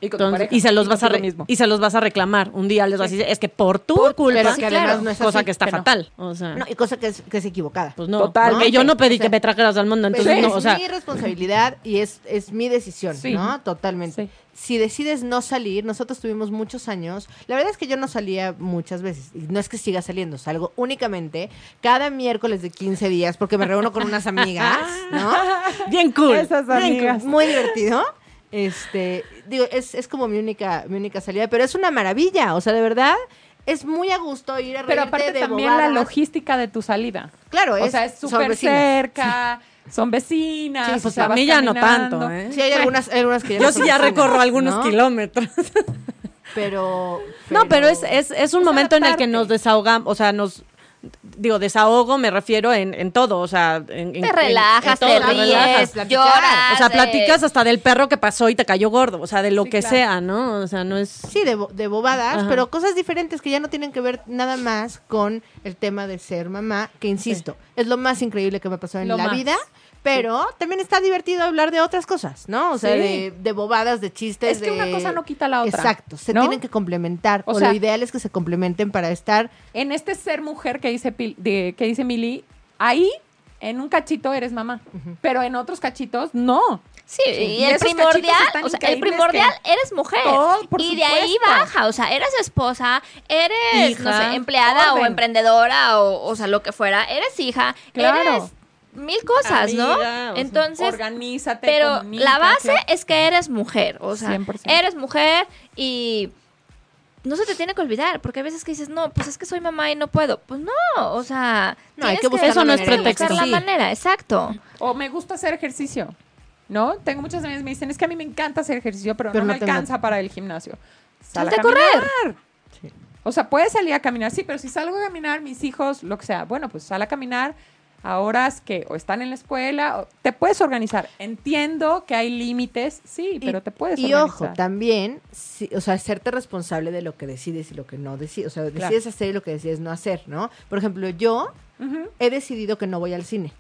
Y, con tu Entonces, pareja, y se los vas a mismo. y se los vas a reclamar. Un día les vas a decir, es que por tu culpa, pero sí, que claro. además no es cosa así. que está fatal. O sea, No, y cosa que es, que es equivocada. pues no. Totalmente. Que yo no pedí O sea, que me trajeras al mundo, entonces es no, o sea, mi responsabilidad y es, es mi decisión, Sí. ¿no? Totalmente. Si decides no salir, nosotros tuvimos muchos años. La verdad es que yo no salía muchas veces. Y no es que siga saliendo, salgo únicamente cada miércoles de 15 días porque me reúno con unas amigas, ¿no? bien cool. Esas amigas. cool. Muy divertido. Este, digo, es, es como mi única, mi única salida, pero es una maravilla. O sea, de verdad, es muy a gusto ir a Pero aparte de también la logística de tu salida. Claro, o es, sea, es súper cerca, son vecinas. Sí, o pues sea, a mí ya no tanto, ¿eh? Sí, hay algunas, hay algunas que ya Yo no sí ya recorro algunos ¿no? kilómetros. Pero, No, pero es, es, es un Es momento en el que nos desahogamos, o sea, nos digo, desahogo me refiero en, en todo, o sea, en, Te en- relajas, en te todo, ríes, platicar. lloras. O sea, platicas hasta del perro que pasó y te cayó gordo, o sea, de lo Sí, que claro. sea, ¿no? O sea, no es Sí, de, bo- de bobadas, Ajá. pero cosas diferentes que ya no tienen que ver nada más con el tema de ser mamá, que insisto, es lo más increíble que me ha pasado en Lo la más. vida, pero también está divertido hablar de otras cosas, ¿no? O sea, Sí. de, de bobadas, de chistes. Es que una de- cosa no quita la otra, Exacto, se ¿no? tienen que complementar. O O, sea- lo ideal es que se complementen para estar En este ser mujer que dice, Pil- de, que dice Mili, ahí en un cachito eres mamá, pero en otros cachitos no. Sí, y, Y el primordial, o sea, el primordial que- eres mujer. Todo, por y de ahí baja, o sea, eres esposa, eres, Hija, no sé, empleada o emprendedora o, o sea, lo que fuera, eres hija, Claro. eres mil cosas, Amiga, ¿no? Entonces, Organízate, pero la base es que eres mujer, o sea, 100%. eres mujer y no se te tiene que olvidar, porque hay veces que dices, no, pues es que soy mamá y no puedo. Pues no, o sea, No, hay que buscar Eso la no es manera. pretexto. buscar la Sí. manera, exacto. O me gusta hacer ejercicio, ¿no? Tengo muchas amigas que me dicen, es que a mí me encanta hacer ejercicio, pero, Pero no no me alcanza para el gimnasio. Sal Salte a correr. O sea, puedes salir a caminar, sí, pero si salgo a caminar, mis hijos, lo que sea, bueno, pues sal a caminar a horas que o están en la escuela, o te puedes organizar. Entiendo que hay límites, sí, pero te puedes y organizar. ojo, también, sí, o sea, hacerte responsable de lo que decides y lo que no decides. O sea, Claro. decides hacer y lo que decides no hacer, ¿no? Por ejemplo, yo he decidido que no voy al cine.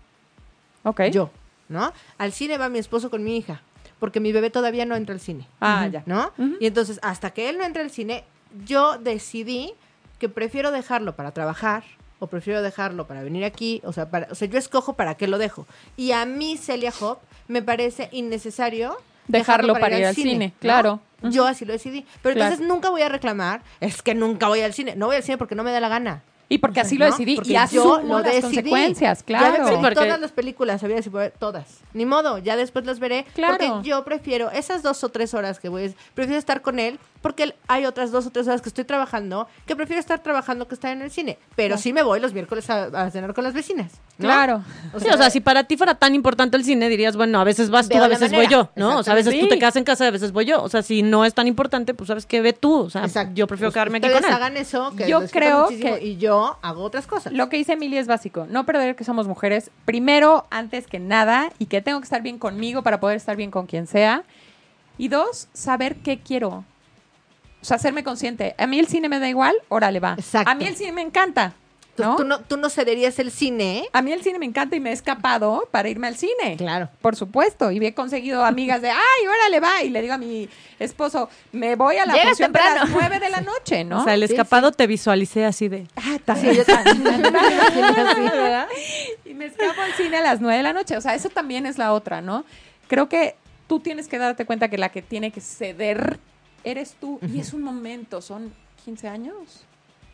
Ok. Yo, ¿no? Al cine va mi esposo con mi hija, porque mi bebé todavía no entra al cine. Ah, ya. ¿No? Y entonces, hasta que él no entre al cine, yo decidí que prefiero dejarlo para trabajar o prefiero dejarlo para venir aquí, o sea, para, o sea, yo escojo para qué lo dejo. Y a mí, Celia Hop, me parece innecesario Dejarlo para ir al cine, claro. Yo así lo decidí. Pero Claro. entonces nunca voy a reclamar, es que nunca voy al cine. No voy al cine porque no me da la gana. Y porque así lo ¿no? decidí Porque y asumo las consecuencias, Ya me claro. Sí, porque- todas las películas, había si puedo- todas. Ni modo, ya después las veré. Claro. Porque yo prefiero esas dos o tres horas que voy, prefiero estar con él, porque hay otras dos o tres horas que estoy trabajando, que prefiero estar trabajando que estar en el cine. Pero sí me voy los miércoles a, a cenar con las vecinas. ¿no? Claro. Sí, o sea, si para ti fuera tan importante el cine, dirías, bueno, a veces vas tú, a veces voy yo, ¿no? O sea, a veces tú te quedas en casa, a veces voy yo. O sea, si no es tan importante, pues sabes que ve tú. O sea, Exacto. yo prefiero Pues quedarme aquí con él. hagan eso, que Yo lo creo que- Y yo hago otras cosas. Lo que dice Emilia es básico. No perder que somos mujeres. Primero, antes que nada, y que tengo que estar bien conmigo para poder estar bien con quien sea. Y dos, saber qué quiero. O sea, hacerme consciente. A mí el cine me da igual, órale, va. Exacto. A mí el cine me encanta. ¿No? tú, no, tú no cederías el cine, ¿eh? A mí el cine me encanta y me he escapado para irme al cine. Claro. Por supuesto. Y he conseguido amigas de, ay, órale, va. Y le digo a mi esposo, me voy a la Llegas función las nueve de la noche, ¿no? O sea, el Sí, escapado te visualicé así de... Ah, ta- Sí, yo también. y me escapo al cine a las 9 de la noche. O sea, eso también es la otra, ¿no? Creo que tú tienes que darte cuenta que la que tiene que ceder eres tú. Y es un momento, son 15 años.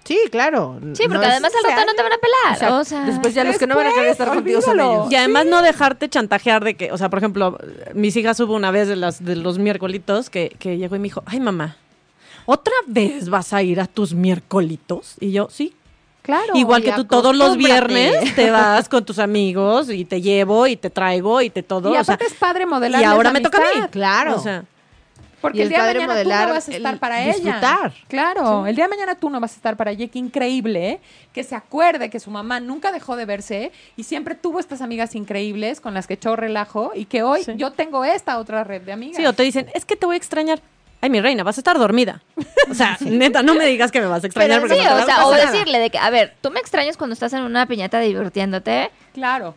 Sí, claro. Sí, porque No además al rato no te van a pelar. O sea, Después ya los que no van a querer estar Después, contigo son olvídalo. ellos. Y además no dejarte chantajear de que, o sea, por ejemplo, mis hijas hubo una vez de, las, de los miércolitos que, que llegó y me dijo, ay mamá, ¿otra vez vas a ir a tus miércolitos? Y yo, sí. Claro. Igual que tú todos los viernes te vas con tus amigos y te llevo y te traigo y te todo. Y o sea, aparte es padre modelar. y ahora me toca a mí. Claro. O sea, Porque Y el, el día de mañana modelar, tú no vas a estar el para disfrutar. ella. Claro, el día de mañana tú no vas a estar para ella. Qué increíble, ¿eh? Que se acuerde que su mamá nunca dejó de verse y siempre tuvo estas amigas increíbles con las que echó relajo y que hoy Sí. yo tengo esta otra red de amigas. sí, o te dicen, es que te voy a extrañar. Ay, mi reina, vas a estar dormida. O sea, neta, no me digas que me vas a extrañar. Pero porque sí, no te o a sea, o decirle de que, a ver, tú me extrañas cuando estás en una piñata divirtiéndote. Claro.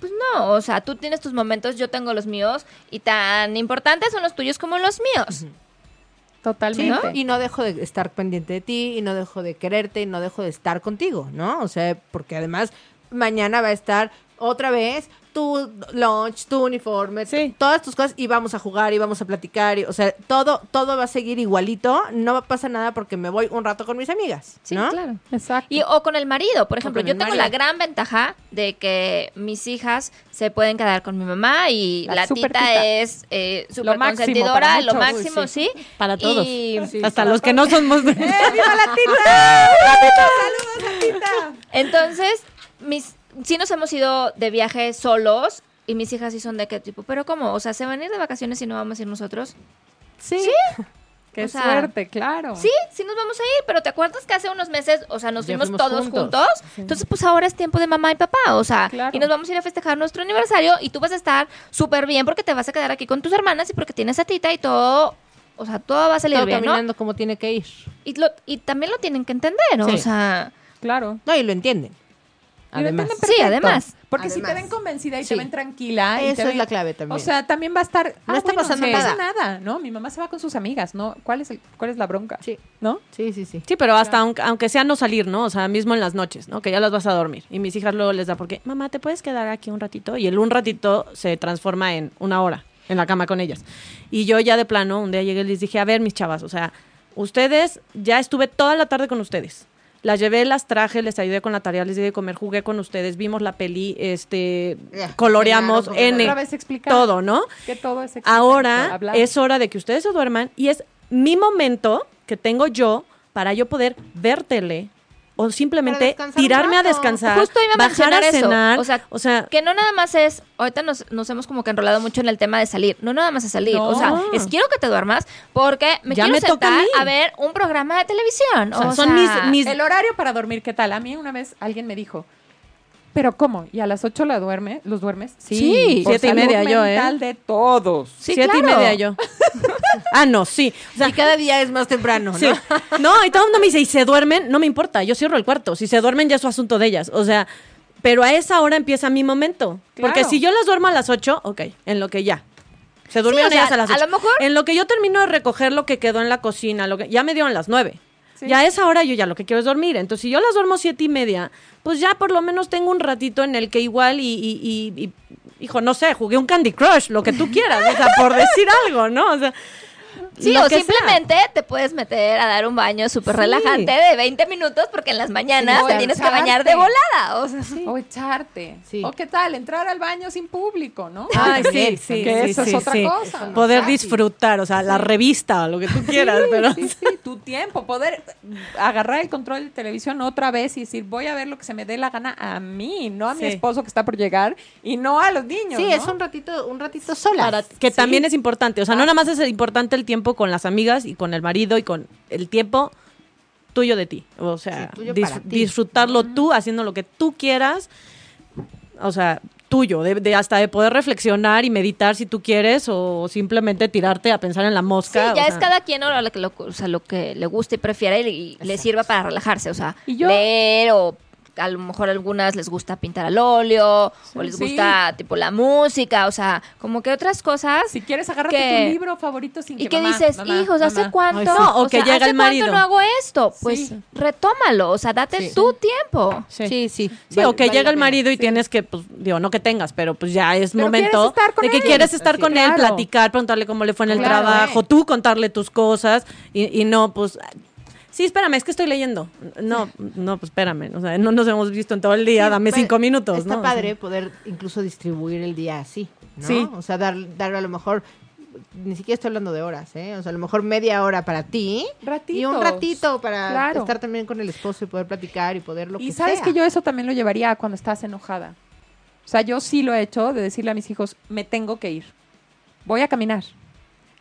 Pues no, o sea, tú tienes tus momentos, yo tengo los míos y tan importantes son los tuyos como los míos. Totalmente. Y no dejo de estar pendiente de ti, y no dejo de quererte, y no dejo de estar contigo, ¿no? O sea, porque además mañana va a estar otra vez tu lunch, tu uniforme, Sí. todas tus cosas, y vamos a jugar, y vamos a platicar, y, o sea, todo, todo va a seguir igualito, no va a pasar nada porque me voy un rato con mis amigas, Sí, ¿no? claro. Exacto. Y o con el marido, por ejemplo, yo tengo marido. la gran ventaja de que mis hijas se pueden quedar con mi mamá y La tita, tita. es eh, súper consentidora, lo máximo, Uy, sí. Para todos. Y Hasta los que no somos. ¡Eh, viva la tita! ¡Saludos, tita! entonces, mis sí nos hemos ido de viaje solos y mis hijas sí son de qué tipo, pero ¿cómo? O sea, ¿se van a ir de vacaciones y no vamos a ir nosotros? Sí. Qué o sea, suerte, claro. Sí, sí nos vamos a ir, pero ¿te acuerdas que hace unos meses, o sea, nos fuimos fuimos todos juntos. juntos? Entonces, pues ahora es tiempo de mamá y papá, o sea, Claro. y nos vamos a ir a festejar nuestro aniversario y tú vas a estar súper bien porque te vas a quedar aquí con tus hermanas y porque tienes a tita y todo, o sea, todo va a salir Todo bien, ¿no? caminando como tiene que ir. Y, lo- y también lo tienen que entender, ¿no? Sí. O sea, Claro. No, y lo entienden. Y Además. Sí, además. Porque si te ven convencida y Sí. te ven tranquila. y Eso te es la clave también. O sea, también va a estar. No ah, está bueno, pasando no nada. pasa nada, ¿no? Mi mamá se va con sus amigas, ¿no? ¿Cuál es, el, cuál es la bronca? Sí. ¿No? Sí, sí, sí. Sí, pero hasta aunque, aunque sea no salir, ¿no? O sea, mismo en las noches, ¿no? Que ya las vas a dormir. Y mis hijas luego les da porque, mamá, ¿te puedes quedar aquí un ratito? Y el un ratito se transforma en una hora en la cama con ellas. Y yo ya de plano, un día llegué y les dije, a ver, mis chavas, o sea, ustedes, ya estuve toda la tarde con ustedes. Las llevé, las traje, les ayudé con la tarea, les di de comer, jugué con ustedes, vimos la peli, este, coloreamos, cenaron, N, vez todo, ¿no? Que todo es Ahora hablar. es hora de que ustedes se duerman y es mi momento que tengo yo para yo poder ver tele o simplemente tirarme a descansar, Justo iba a bajar a mencionar eso. cenar, O sea, o sea, que no nada más es, ahorita nos, nos hemos como que enrolado mucho en el tema de salir, no nada más es salir, No. o sea, es quiero que te duermas porque me Ya quiero me toca a sentar a, ver un programa de televisión. O sea, son mis- mis- El horario para dormir, ¿qué tal? A mí una vez alguien me dijo, ¿pero cómo? ¿Y a las 8 la duerme, los duermes? Sí, por siete y media yo, ¿eh? de todos. Sí, siete y media yo. ah, no, sí. O sea, y cada día es más temprano, ¿no? Sí. No, y todo el mundo me dice, y se duermen, no me importa, yo cierro el cuarto. Si se duermen ya es su asunto de ellas. O sea, pero a esa hora empieza mi momento. Porque si yo las duermo a las 8, ok, en lo que ya. Se durmieron o sea, ellas a las a 8. lo mejor- En lo que yo termino de recoger lo que quedó en la cocina, lo que ya me dieron las 9. Ya a esa hora yo ya lo que quiero es dormir. Entonces, si yo las duermo siete y media, pues ya por lo menos tengo un ratito en el que igual y- y- hijo, no sé, jugué un Candy Crush, lo que tú quieras, o sea, por decir algo, ¿no? O sea, Sí, lo o sea. simplemente te puedes meter a dar un baño súper Sí. relajante de 20 minutos porque en las mañanas Sí, te tienes que bañar de volada. O sea, sí. O echarte. Sí. O qué tal, entrar al baño sin público, ¿no? Ay, también, sí, sí, que sí, eso sí, es otra sí. cosa. Poder disfrutar, o sea, la revista, lo que tú quieras, pero Sí, sí, tu tiempo, poder agarrar el control de televisión otra vez y decir, voy a ver lo que se me dé la gana a mí, no a mi esposo que está por llegar y no a los niños. Sí, ¿no? es un ratito, un ratito sola. que también es importante, o sea, no nada más es importante el tiempo con las amigas y con el marido y con el tiempo tuyo de ti, o sea, Sí, dis- ti. disfrutarlo tú haciendo lo que tú quieras, o sea, tuyo, de, de hasta de poder reflexionar y meditar si tú quieres o simplemente tirarte a pensar en la Sí, mosca. ya o es sea. cada quien ahora lo que, lo, o sea, lo que le guste y prefiera y, y le sirva para relajarse. O sea, Y yo- leer o a lo mejor a algunas les gusta pintar al óleo o les Sí. gusta tipo la música. O sea, como que otras cosas. Si quieres, agárrate que- tu libro favorito sin Y que que mamá, dices, mamá, hijos, ¿hace mamá". cuánto? Ay, sí. No, o que sea, llega ¿hace el marido. cuánto no hago esto? Pues Sí. retómalo, o sea, date Sí. tu tiempo. Sí. Sí, sí. Vale- o que vale llega el marido y tienes que, pues, digo, no que tengas, pero pues ya es Pero momento de que él. quieres estar con él, platicar, preguntarle cómo le fue en el Claro, trabajo, eh. tú contarle tus cosas y, y no, pues, sí, espérame, es que estoy leyendo. No, no, pues espérame, o sea, no nos hemos visto en todo el día, Sí, dame pero cinco minutos, Está ¿no? padre poder incluso distribuir el día así, ¿no? Sí. O sea, dar, dar a lo mejor, ni siquiera estoy hablando de horas, ¿eh? O sea, a lo mejor media hora para ti y un Ratitos. ratito para Claro. estar también con el esposo y poder platicar y poder lo Y que sabes sea. que yo eso también lo llevaría a cuando estás enojada. O sea, yo sí lo he hecho de decirle a mis hijos, me tengo que ir. Voy a caminar.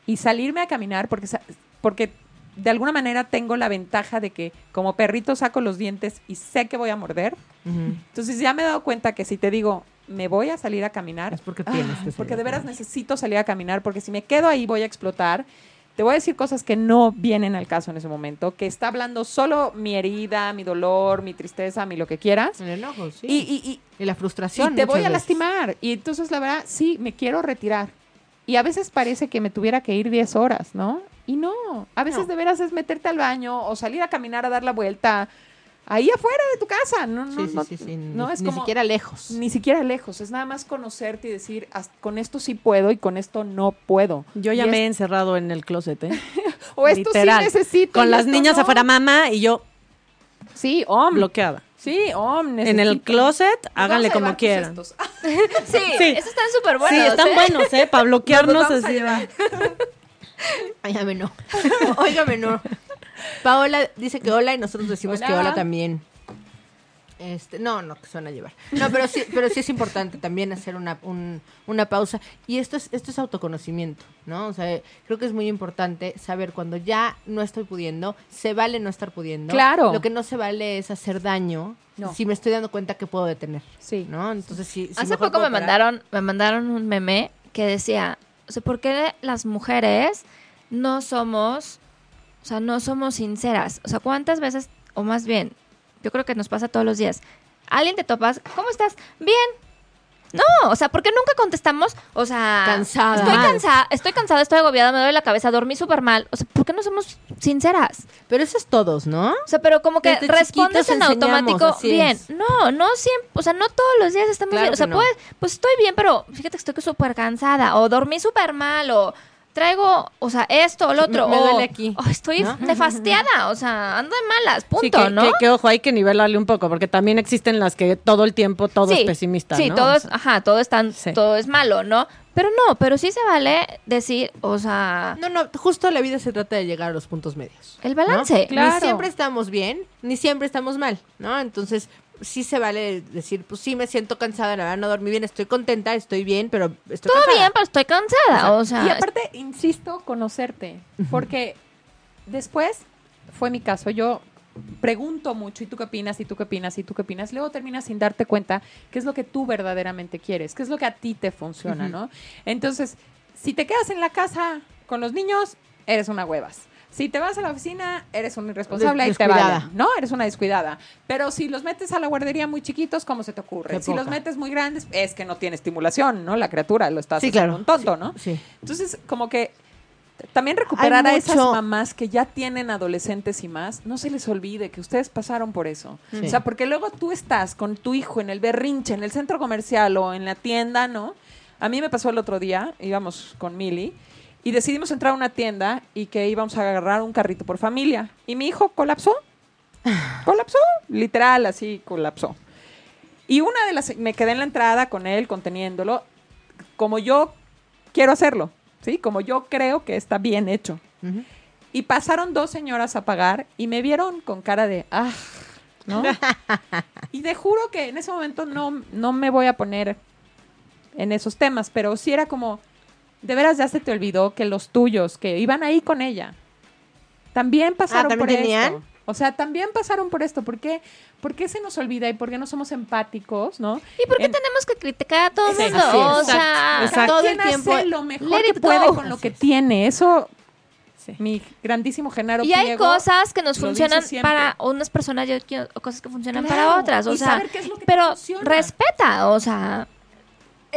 Y salirme a caminar porque, porque de alguna manera tengo la ventaja de que como perrito saco los dientes y sé que voy a morder. Ujú. Entonces ya me he dado cuenta que si te digo, me voy a salir a caminar, Es porque tienes ah, que porque de veras necesito salir a caminar, porque si me quedo ahí voy a explotar. te voy a decir cosas que no vienen al caso en ese momento, que está hablando solo mi herida, mi dolor, mi tristeza, mi lo que quieras. El enojo, sí. Y, y- y- Y la y frustración. te voy a veces. lastimar. Y entonces, la verdad, sí, me quiero retirar. Y a veces parece que me tuviera que ir 10 horas, ¿no? Y no. A veces No. de veras es meterte al baño o salir a caminar a dar la vuelta ahí afuera de tu casa. No, no, Sí, no, sí, sí. no ni, es ni como- siquiera lejos. Ni siquiera lejos. Es nada más conocerte y decir, "Haz- con esto sí puedo y con esto no puedo. Yo ya Y me es- he encerrado en el closet, ¿eh? O esto Literal. sí necesito. Con las niñas afuera, mamá, y yo Sí, om. bloqueada. Sí, om. En el necesito. closet, Nos háganle como quieran. Sí, Sí. esos están súper buenos. sí, están ¿eh? buenos, ¿eh? Para bloquearnos así. Óigame no. Óigame no. Paola dice que hola y nosotros decimos que Hola. también. Este, no, no, que se van a llevar. No, pero sí, pero sí es importante también hacer una, un- una pausa. Y esto es, esto es autoconocimiento, ¿no? O sea, creo que es muy importante saber cuando ya no estoy pudiendo, se vale no estar pudiendo. Claro. Lo que no se vale es hacer daño No. si me estoy dando cuenta que puedo detener. Sí. ¿No? Entonces sí. Hace poco me parar. mandaron, me mandaron un meme que decía, o sea, ¿por qué las mujeres no somos, o sea, no somos sinceras? O sea, ¿cuántas veces, o más bien, yo creo que nos pasa todos los días, alguien te topas, ¿cómo estás? Bien. No, o sea, ¿por qué nunca contestamos? O sea, Cansada. Estoy cansada, estoy cansada, estoy agobiada, me duele la cabeza, dormí súper mal. O sea, ¿por qué no somos sinceras? Pero eso es todos, ¿no? O sea, pero como que Desde respondes en automático bien. es. No, no siempre, o sea, no todos los días estamos Claro bien. O sea, no. puedes- pues estoy bien, pero fíjate que estoy súper cansada, o dormí súper mal, o traigo, o sea, esto o lo otro. Me- me duele aquí, o estoy ¿no? nefastiada, o sea, ando de malas, punto, Sí, que, ¿no? que- que, ojo, hay que nivelarle un poco, porque también existen las que todo el tiempo todo Sí, es pesimista, Sí, ¿no? todo O sea, ajá, todo es tan, Sí. todo es malo, ¿no? Pero no, pero sí se vale decir, o sea, No, no, justo la vida se trata de llegar a los puntos medios. el ¿no? balance. Claro. Ni siempre estamos bien, ni siempre estamos mal, ¿no? Entonces, sí se vale decir, pues sí me siento cansada, la verdad no dormí bien, estoy contenta, estoy bien, pero estoy Todo cansada. bien, pero estoy cansada, o sea, y aparte, insisto, conocerte. Porque después fue mi caso. Yo pregunto mucho, ¿y tú qué opinas? ¿Y tú qué opinas? ¿Y tú qué opinas? Luego terminas sin darte cuenta qué es lo que tú verdaderamente quieres, qué es lo que a ti te funciona, ¿no? Entonces, si te quedas en la casa con los niños, eres una huevas. Si te vas a la oficina, eres un irresponsable Des- y te descuidada. vale. No, eres una descuidada. Pero si los metes a la guardería muy chiquitos, ¿cómo se te ocurre? Qué Si los metes muy grandes, es que no tiene estimulación, ¿no? La criatura lo estás Sí, haciendo claro. un tonto, ¿no? Sí. Entonces, como que también recuperar a esas mamás que ya tienen adolescentes y más, no se les olvide que ustedes pasaron por eso. Sí. O sea, porque luego tú estás con tu hijo en el berrinche, en el centro comercial o en la tienda, ¿no? A mí me pasó el otro día, íbamos con Mili, y decidimos entrar a una tienda y que íbamos a agarrar un carrito por familia. Y mi hijo colapsó. Colapsó, literal, así colapsó. Y una de las, me quedé en la entrada con él, conteniéndolo, como yo quiero hacerlo, ¿sí? Como yo creo que está bien hecho. Y pasaron dos señoras a pagar y me vieron con cara de, ah, ¿no? y te juro que en ese momento no, no me voy a poner en esos temas, pero sí era como, de veras ya se te olvidó que los tuyos, que iban ahí con ella, también pasaron ¿también por tenían? esto. O sea, también pasaron por esto. ¿Por qué, ¿Por qué se nos olvida y por qué no somos empáticos, no? ¿Y por qué En- tenemos que criticar a todo el mundo? O sea, exacto. Todo el tiempo, hace lo mejor let que puede go. con lo Así que es. tiene. Eso, Sí. mi grandísimo Genaro y hay cosas que nos funcionan para unas personas y cosas que funcionan Claro, para otras. O y sea, saber qué es lo que te pero funciona. respeta, o sea,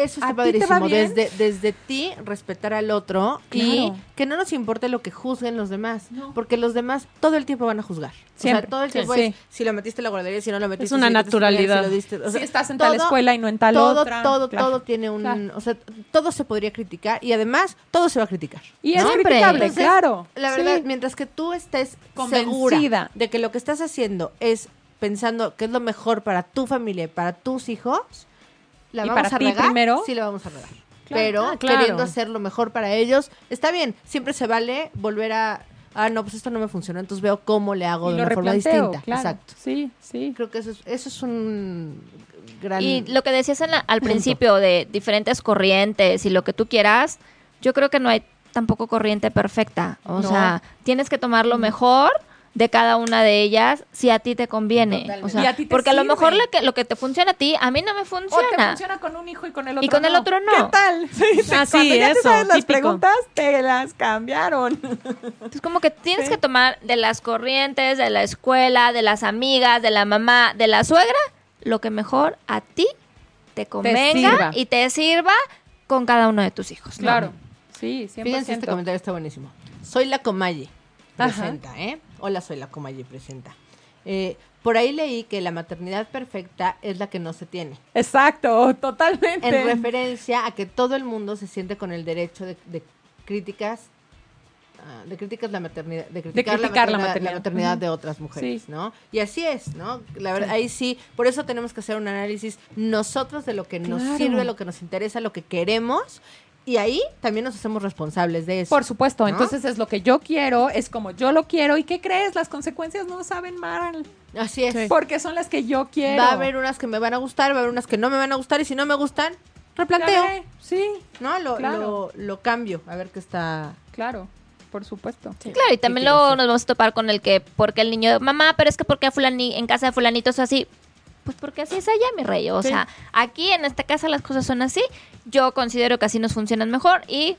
Eso ¿A está padrísimo. Desde, desde ti, respetar al otro y que no nos importe lo que juzguen los demás. Porque los demás todo el tiempo van a juzgar. O Siempre. sea, todo el tiempo Sí. es si lo metiste en la guardería, si no lo metiste. una si en la naturalidad. si lo diste, o sea, si estás en tal escuela y no en tal todo, otra. todo, Claro. todo tiene un, Claro. o sea, todo se podría criticar y además todo se va a criticar. Y es criticable, Entonces, claro. La Sí. verdad, mientras que tú estés Convencida. segura de que lo que estás haciendo es pensando que es lo mejor para tu familia y para tus hijos, la Y vamos para a ti regar. primero. Sí, la vamos a regar. Claro. Pero Ah, claro. queriendo hacer lo mejor para ellos, está bien. Siempre se vale volver a, ah, no, pues esto no me funcionó, entonces veo cómo le hago Y de lo una forma distinta. claro. Exacto. Sí, sí. Creo que eso es, eso es un gran... y lo que decías en la- al Punto. principio de diferentes corrientes y lo que tú quieras, yo creo que no hay tampoco corriente perfecta. O No. sea, tienes que tomar lo mejor de cada una de ellas si a ti te conviene. O sea, Y a ti te porque a lo mejor lo que, lo que te funciona a ti, a mí no me O te funciona. funciona con un hijo y con el otro Y con el no. otro no. ¿Qué tal? Sí, sí, Ah, sí, cuando ya te eso, sabes las típico. preguntas, te las cambiaron. Entonces, como que tienes Sí. que tomar de las corrientes, de la escuela, de las amigas, de la mamá, de la suegra, lo que mejor a ti te convenga y te sirva con cada uno de tus hijos. ¿no? Claro. Sí, 100%. Fíjense, este comentario está buenísimo. Soy la Comalle. Ajá. Presenta, ¿eh? Hola, soy la Comalle. Presenta. Eh, por ahí leí que la maternidad perfecta es la que no se tiene. Exacto, totalmente. En referencia a que todo el mundo se siente con el derecho de, de críticas. ah, de críticas la maternidad de criticar, criticar la la maternidad, la maternidad de otras mujeres Sí. no y así es no la verdad ahí sí por eso tenemos que hacer un análisis nosotros de lo que nos sirve lo que nos interesa lo que queremos y ahí también nos hacemos responsables de eso Por supuesto, ¿no? entonces es lo que yo quiero, es como yo lo quiero. ¿Y qué crees? Las consecuencias no saben mal. así es Porque son las que yo quiero. va a haber unas que me van a gustar va a haber unas que no me van a gustar y si no me gustan replanteo veré. Sí, no lo, Claro. lo, lo cambio a ver qué está claro, por supuesto. Claro, y también luego nos vamos a topar con el que, porque el niño, mamá, pero es que porque fulani, en casa de fulanito es así. Pues porque así es allá, mi rey. O Sí. sea, aquí en esta casa las cosas son así. Yo considero que así nos funcionan mejor y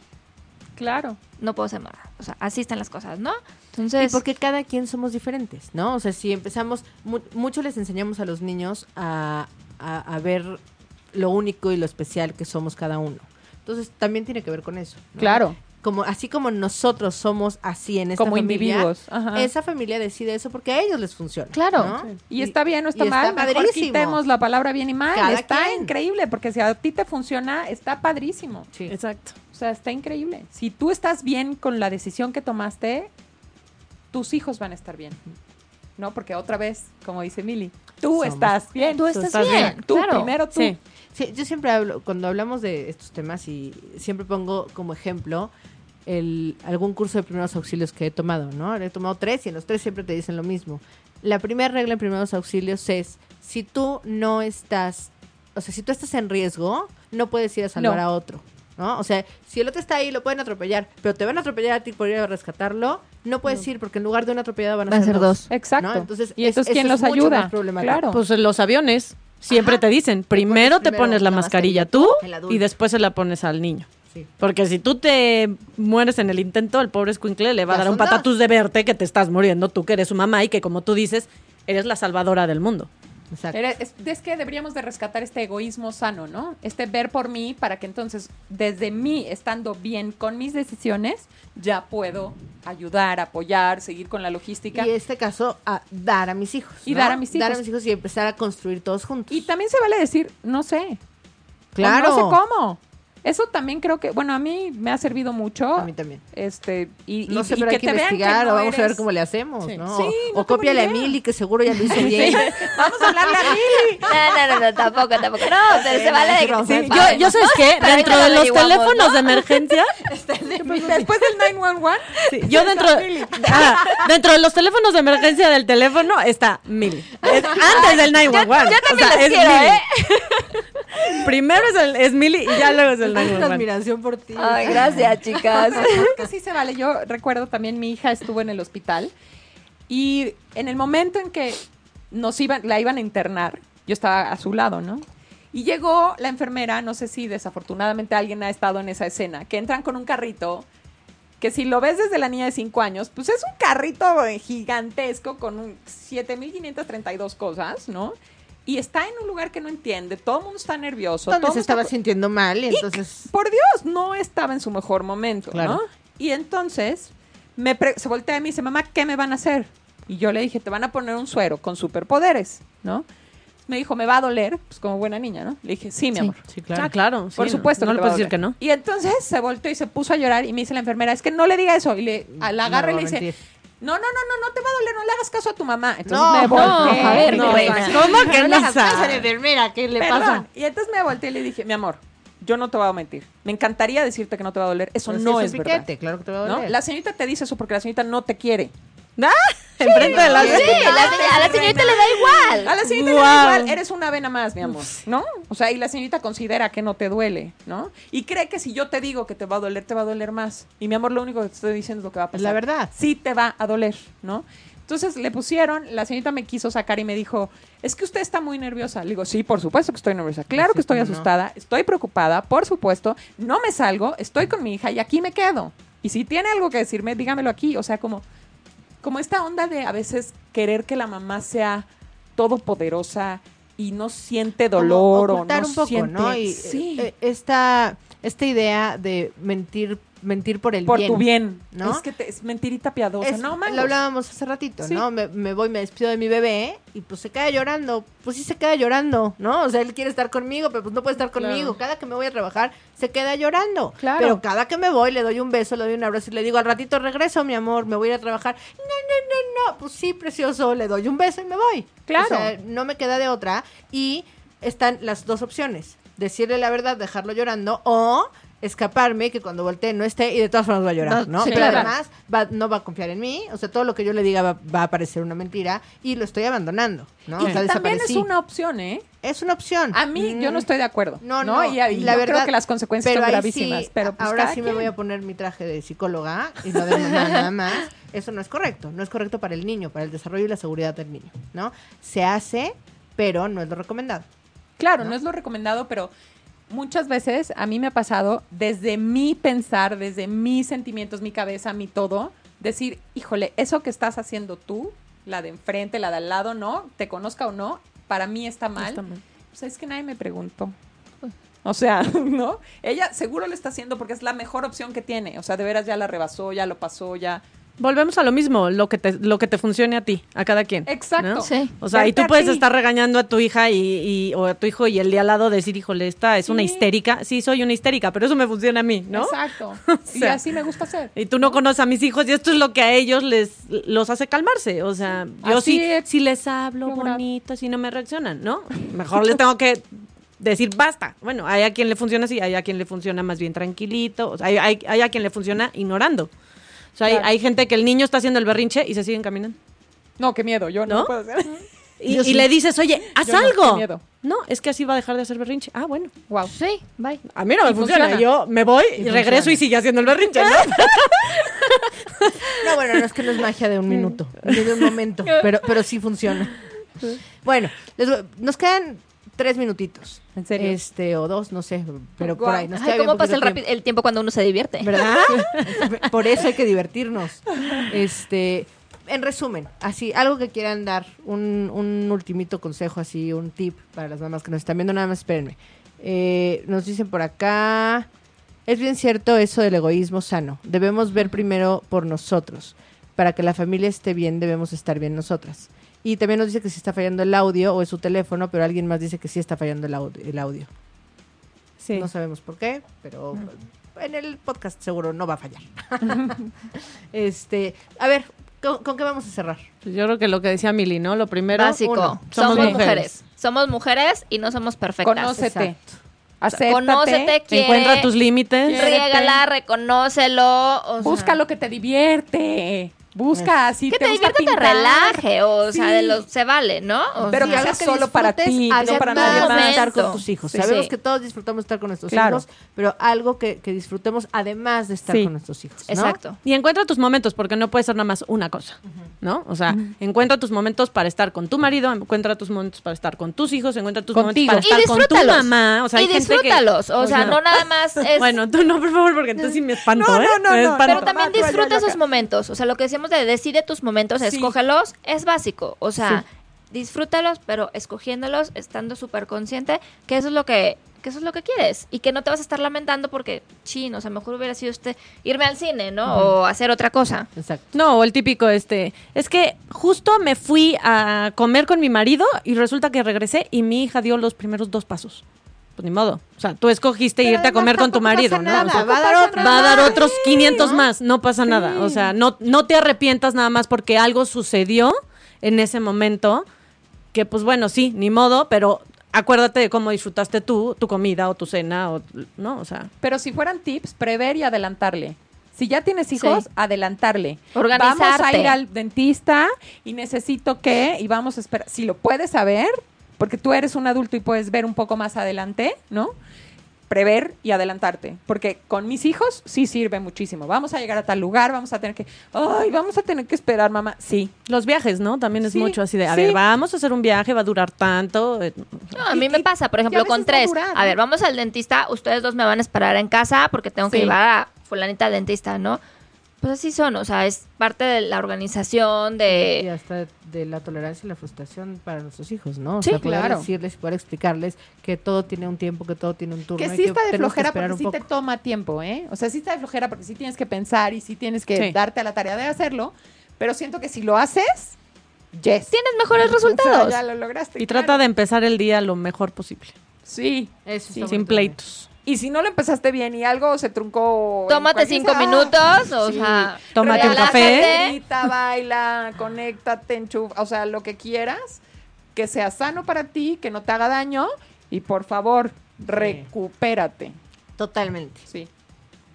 Claro. no puedo ser más. O sea, así están las cosas, ¿no? Y Entonces, porque cada quien somos diferentes, ¿no? O sea, si empezamos, mu- mucho les enseñamos a los niños a, a- a ver lo único y lo especial que somos cada uno. Entonces, también tiene que ver con eso. ¿no? Claro. Como, así como nosotros somos así en esta Como familia, individuos, ajá. esa familia decide eso porque a ellos les funciona. Claro. ¿no? Y está bien o está y mal, mejor padrísimo. quitemos la palabra bien y mal. Cada está quien. increíble, porque si a ti te funciona, está padrísimo. Sí. Exacto. O sea, está increíble. Si tú estás bien con la decisión que tomaste, tus hijos van a estar bien. ¿No? Porque otra vez, como dice Mili, tú Somos- estás bien. tú estás, estás bien. Tú, claro. primero tú. Sí. Sí, yo siempre hablo, cuando hablamos de estos temas y siempre pongo como ejemplo el, algún curso de primeros auxilios que he tomado, ¿no? He tomado tres y en los tres siempre te dicen lo mismo. La primera regla en primeros auxilios es, si tú no estás, o sea, si tú estás en riesgo, no puedes ir a salvar No. a otro, ¿no? O sea, si el otro está ahí, lo pueden atropellar, pero te van a atropellar a ti por ir a rescatarlo, no puedes ir porque en lugar de un atropellado van a, Van a ser ser dos. dos. Exacto. ¿no? Entonces, y es- entonces, eso ¿quién es los ayuda? Claro. Pues los aviones siempre Ajá. te dicen, primero te primero pones la la mascarilla mascarilla tú y después se la pones al niño. Sí. Porque si tú te mueres en el intento, el pobre escuincle le va a dar un patatús de verte que te estás muriendo, tú que eres su mamá y que como tú dices, eres la salvadora del mundo. Exacto. Es, es que deberíamos de rescatar este egoísmo sano, ¿no? Este ver por mí para que entonces, desde mí, estando bien con mis decisiones, ya puedo ayudar, apoyar, seguir con la logística. Y en este caso, a dar a mis hijos. Y ¿no? dar a mis Dar a hijos. mis hijos y empezar a construir todos juntos. Y también se vale decir, no sé. o claro. no sé cómo. Eso también creo que, bueno, a mí me ha servido mucho. A mí también. Este, y, No y- sé, pero hay que vean que investigar no o vamos a ver cómo le hacemos, Sí. ¿no? Sí, o no o cópiale a. Mili, que seguro ya lo hizo bien. Vamos a hablarle a Mili. No, no, no, no, tampoco, tampoco. No, pero se vale de que Sí, Yo, yo sabes qué, Pero dentro de lo los teléfonos ¿no? de emergencia, Después del 911. sí, yo dentro, ah, dentro de los teléfonos de emergencia del teléfono está Mili. Es antes del 911. Yo también o sea, quiero. ¿eh? Primero es, el, es Mili y ya luego es el 911. admiración por ti. Ay, gracias, chicas. Que sí se vale. Yo recuerdo también mi hija estuvo en el hospital y en el momento en que nos iban, la iban a internar, yo estaba a su lado, ¿no? Y llegó la enfermera, no sé si desafortunadamente alguien ha estado en esa escena, que entran con un carrito que si lo ves desde la niña de 5 años, pues es un carrito gigantesco con un 7.532 cosas, ¿no? Y está en un lugar que no entiende, todo el mundo está nervioso. Todo se estaba está- sintiendo mal y entonces... por Dios, no estaba en su mejor momento, Claro. ¿no? Y entonces me pre- se voltea y me dice, mamá, ¿qué me van a hacer? Y yo le dije, te van a poner un suero con superpoderes, ¿no? Me dijo, ¿me va a doler? Pues como buena niña, ¿no? Le dije, sí, mi amor. Sí, Ah, claro. sí, Por supuesto. No, le a decir que doler". no. Y entonces se volteó y se puso a llorar y me dice la enfermera, es que no le diga eso. Y le a la agarra No, y le dice, mentir. No, no, no, no, no te va a doler, no le hagas caso a tu mamá. Entonces No, me no, volteé. a ver, no. ¿Cómo que No no le hagas caso a la sabe? enfermera, ¿qué le Perdón. pasa? Y entonces me volteé y le dije, mi amor, yo no te voy a mentir. Me encantaría decirte que no te va a doler. Eso Pero si no un es verdad. piquete, claro que te va a ¿no? doler. La señorita te dice eso porque la señorita no te quiere. ¡Ah! Enfrente de la Sí, la a la señorita le da igual. A la señorita le da igual, eres una vena más, mi amor, ¿no? O sea, y la señorita considera que no te duele, ¿no? Y cree que si yo te digo que te va a doler, te va a doler más. Y mi amor, lo único que te estoy diciendo es lo que va a pasar. la verdad. Sí te va a doler, ¿no? Entonces le pusieron, la señorita me quiso sacar y me dijo, es que usted está muy nerviosa. Le digo, sí, por supuesto que estoy nerviosa. Claro Sí, que estoy no. asustada, estoy preocupada, por supuesto. No me salgo, estoy con mi hija y aquí me quedo. Y si tiene algo que decirme, dígamelo aquí. O sea, como, como esta onda de a veces querer que la mamá sea todopoderosa y no siente dolor o no un poco, siente... ¿no? Y sí, eh, esta, esta idea de mentir, mentir por el por bien. tu bien. ¿no? Es que te- es mentirita piadosa. Es- no, mangos. lo hablábamos hace ratito, Sí. ¿no? Me, me voy, me despido de mi bebé y pues se queda llorando. Pues sí se queda llorando, ¿no? O sea, él quiere estar conmigo, pero pues no puede estar Claro. conmigo. Cada que me voy a trabajar se queda llorando. Claro. Pero cada que me voy le doy un beso, le doy un abrazo y le digo, al ratito regreso, mi amor, me voy a ir a trabajar. No, no, no, no. Pues sí, precioso, le doy un beso y me voy. Claro. O sea, no me queda de otra. Y están las dos opciones. Decirle la verdad, dejarlo llorando o escaparme que cuando voltee no esté y de todas formas va a llorar, No, sí, Pero claro. además va- no va a confiar en mí, o sea, todo lo que yo le diga va, va a parecer una mentira y lo estoy abandonando, ¿no? Y O sea, también es una opción, ¿eh? Es una opción. A mí, yo Mm, no estoy de acuerdo. No, No, no, Y, y la yo verdad, creo que las consecuencias pero son gravísimas. sí, pero pues ahora sí me voy a poner mi traje de psicóloga y no de mamá nada más. Eso no es correcto. No es correcto para el niño, para el desarrollo y la seguridad del niño, ¿no? Se hace, pero no es lo recomendado. Claro, ¿no? ¿no? es lo recomendado, pero muchas veces a mí me ha pasado desde mi pensar, desde mis sentimientos, mi cabeza, mi todo, decir, híjole, eso que estás haciendo tú, la de enfrente, la de al lado, no, te conozca o no, para mí está mal. Está mal. Pues es que nadie me preguntó. O sea, ¿no? Ella seguro lo está haciendo porque es la mejor opción que tiene. O sea, de veras ya la rebasó, ya lo pasó, ya. Volvemos a lo mismo, lo que te, lo que te funcione a ti, a cada quien. Exacto. ¿no? Sí. O sea, y tú puedes ti. estar regañando a tu hija y, y- o a tu hijo y el de al lado decir, híjole, esta es una histérica. Sí, soy una histérica, pero eso me funciona a mí, ¿no? Exacto. y sea, así me gusta hacer. Y tú no conoces a mis hijos y esto es lo que a ellos les los hace calmarse. O sea, yo sí, he si les hablo logrado. bonito, si no me reaccionan, ¿no? Mejor les tengo que decir basta. Bueno, hay a quien le funciona así, hay a quien le funciona más bien tranquilito, o sea, hay, hay- hay a quien le funciona ignorando. O sea, hay, Claro. hay gente que el niño está haciendo el berrinche y se siguen caminando. No, qué miedo, yo no, puedo hacer. Y, Yo y sí. le dices, oye, haz Yo no, algo. miedo. No, es que así va a dejar de hacer berrinche. Ah, bueno. Wow. Sí, bye. A mí no me Y funciona. funciona. Yo me voy y, Y regreso y sigue haciendo el berrinche, ¿no? No, bueno, no es que no es magia de un minuto, ni de un momento, pero, pero sí funciona. Bueno, les voy- nos quedan tres minutitos. ¿En serio? Este, o dos, no sé, pero por ahí. Nos Ay, ¿cómo pasa tiempo. el tiempo cuando uno se divierte? ¿Verdad? por eso hay que divertirnos. Este, en resumen, así, algo que quieran dar, un, un ultimito consejo, así, un tip para las mamás que nos están viendo, nada más espérenme. Eh, nos dicen por acá, es bien cierto eso del egoísmo sano. Debemos ver primero por nosotros. Para que la familia esté bien, debemos estar bien nosotras. Y también nos dice que si está fallando el audio o es su teléfono, pero alguien más dice que sí está fallando el audio. El audio. Sí. No sabemos por qué, pero en el podcast seguro no va a fallar. este, a ver, ¿con, con qué vamos a cerrar? Pues yo creo que lo que decía Mili, ¿no? Lo primero. Básico. uno, somos, somos mujeres. mujeres. Somos mujeres y no somos perfectas. Conócete. Exacto. Acéptate. Conócete, quiere, Encuentra tus límites. Riégala, reconócelo. o sea, Busca lo que te divierte. Busca así. que te, divierte, te relaje, o sea, de lo, se vale, ¿no? O Pero Sí, que sea solo para ti, no para nadie más. estar con tus hijos. Sí, Sabemos sí. que todos disfrutamos estar con nuestros Claro. hijos, pero algo que, que disfrutemos además de estar Sí. con nuestros hijos. ¿no? Exacto. Y encuentra tus momentos, porque no puede ser nada más una cosa, ¿no? O sea, encuentra tus momentos para estar con tu marido, encuentra tus momentos para estar con tus hijos, encuentra tus Contigo. momentos Y para estar con tu disfrútalos. mamá. O sea, y disfrútalos. o sea, no nada más es. Bueno, tú no, por favor, porque entonces sí me espanto, No, ¿eh? no, no. Pero también allá, disfruta esos momentos. O sea, lo que de decide tus momentos, Sí. escógelos, es básico. O sea, disfrútalos, pero escogiéndolos, estando súper consciente que eso es lo que que eso es lo que quieres y que no te vas a estar lamentando porque, chin, o sea, mejor hubiera sido este irme al cine, ¿no? O hacer otra cosa. Exacto. No, o el típico este, es que justo me fui a comer con mi marido y resulta que regresé y mi hija dio los primeros dos pasos. Pues ni modo. O sea, tú escogiste Pero irte a comer con tu marido, ¿no? nada, O sea, va a dar otro. va a dar más. otros 500 ¿no? más, no pasa nada. O sea, no, no te arrepientas nada más porque algo sucedió en ese momento, que pues bueno, sí, ni modo, pero acuérdate de cómo disfrutaste tú, tu comida o tu cena, o, ¿no? O sea, Pero si fueran tips, prever y adelantarle. Si ya tienes hijos, Sí. adelantarle. Organizarte. Vamos a ir al dentista y necesito que, y vamos a esperar. Si lo puedes saber, porque tú eres un adulto y puedes ver un poco más adelante, ¿no? prever y adelantarte. Porque con mis hijos sí sirve muchísimo. Vamos a llegar a tal lugar, vamos a tener que, ay, vamos a tener que esperar, mamá. Sí. Los viajes, ¿no? También es Sí, mucho así de, a sí. ver, vamos a hacer un viaje, va a durar tanto. eh, No, a mí Y- me y- pasa, por ejemplo, con a tres. durar, A ver, vamos al dentista, ustedes dos me van a esperar en casa porque tengo que llevar a fulanita al dentista, ¿no? Pues así son, o sea, es parte de la organización, Y de... hasta de la tolerancia y la frustración para nuestros hijos, ¿no? O Sí, sea, poder claro. decirles, poder explicarles que todo tiene un tiempo, que todo tiene un turno. Que y sí está de que flojera esperar porque sí te toma tiempo, ¿eh? O sea, sí está de flojera porque sí tienes que pensar y sí tienes que Sí. darte a la tarea de hacerlo. Pero siento que si lo haces, yes. Tienes mejores O sea, resultados. ya lo lograste. y claro. trata de empezar el día lo mejor posible, Sí. Eso Sí, sin pleitos. Y si no lo empezaste bien y algo se truncó. Tómate cinco minutos, o Sí. sea... Tómate un café. Grita, baila, conéctate, enchufa, o sea, lo que quieras, que sea sano para ti, que no te haga daño y por favor, recupérate. Totalmente. Sí.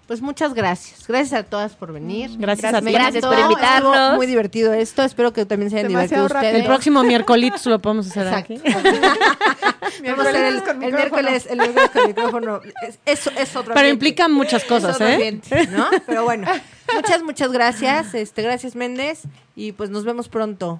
Pues muchas gracias. Gracias a todas por venir. Gracias a ti. Gracias por invitarnos. estuvo Muy divertido esto. Espero que también se hayan Demasiado divertido rápido. ustedes. El próximo miércoles lo podemos hacer Exacto. aquí. Vamos a hacer el, Miércoles con el micrófono. miércoles, el miércoles con micrófono. Es, eso es otro Pero ambiente. implica muchas cosas, Es otro ¿eh? ambiente, ¿no? Pero bueno, muchas, muchas gracias. Este, gracias, Méndez. Y pues nos vemos pronto.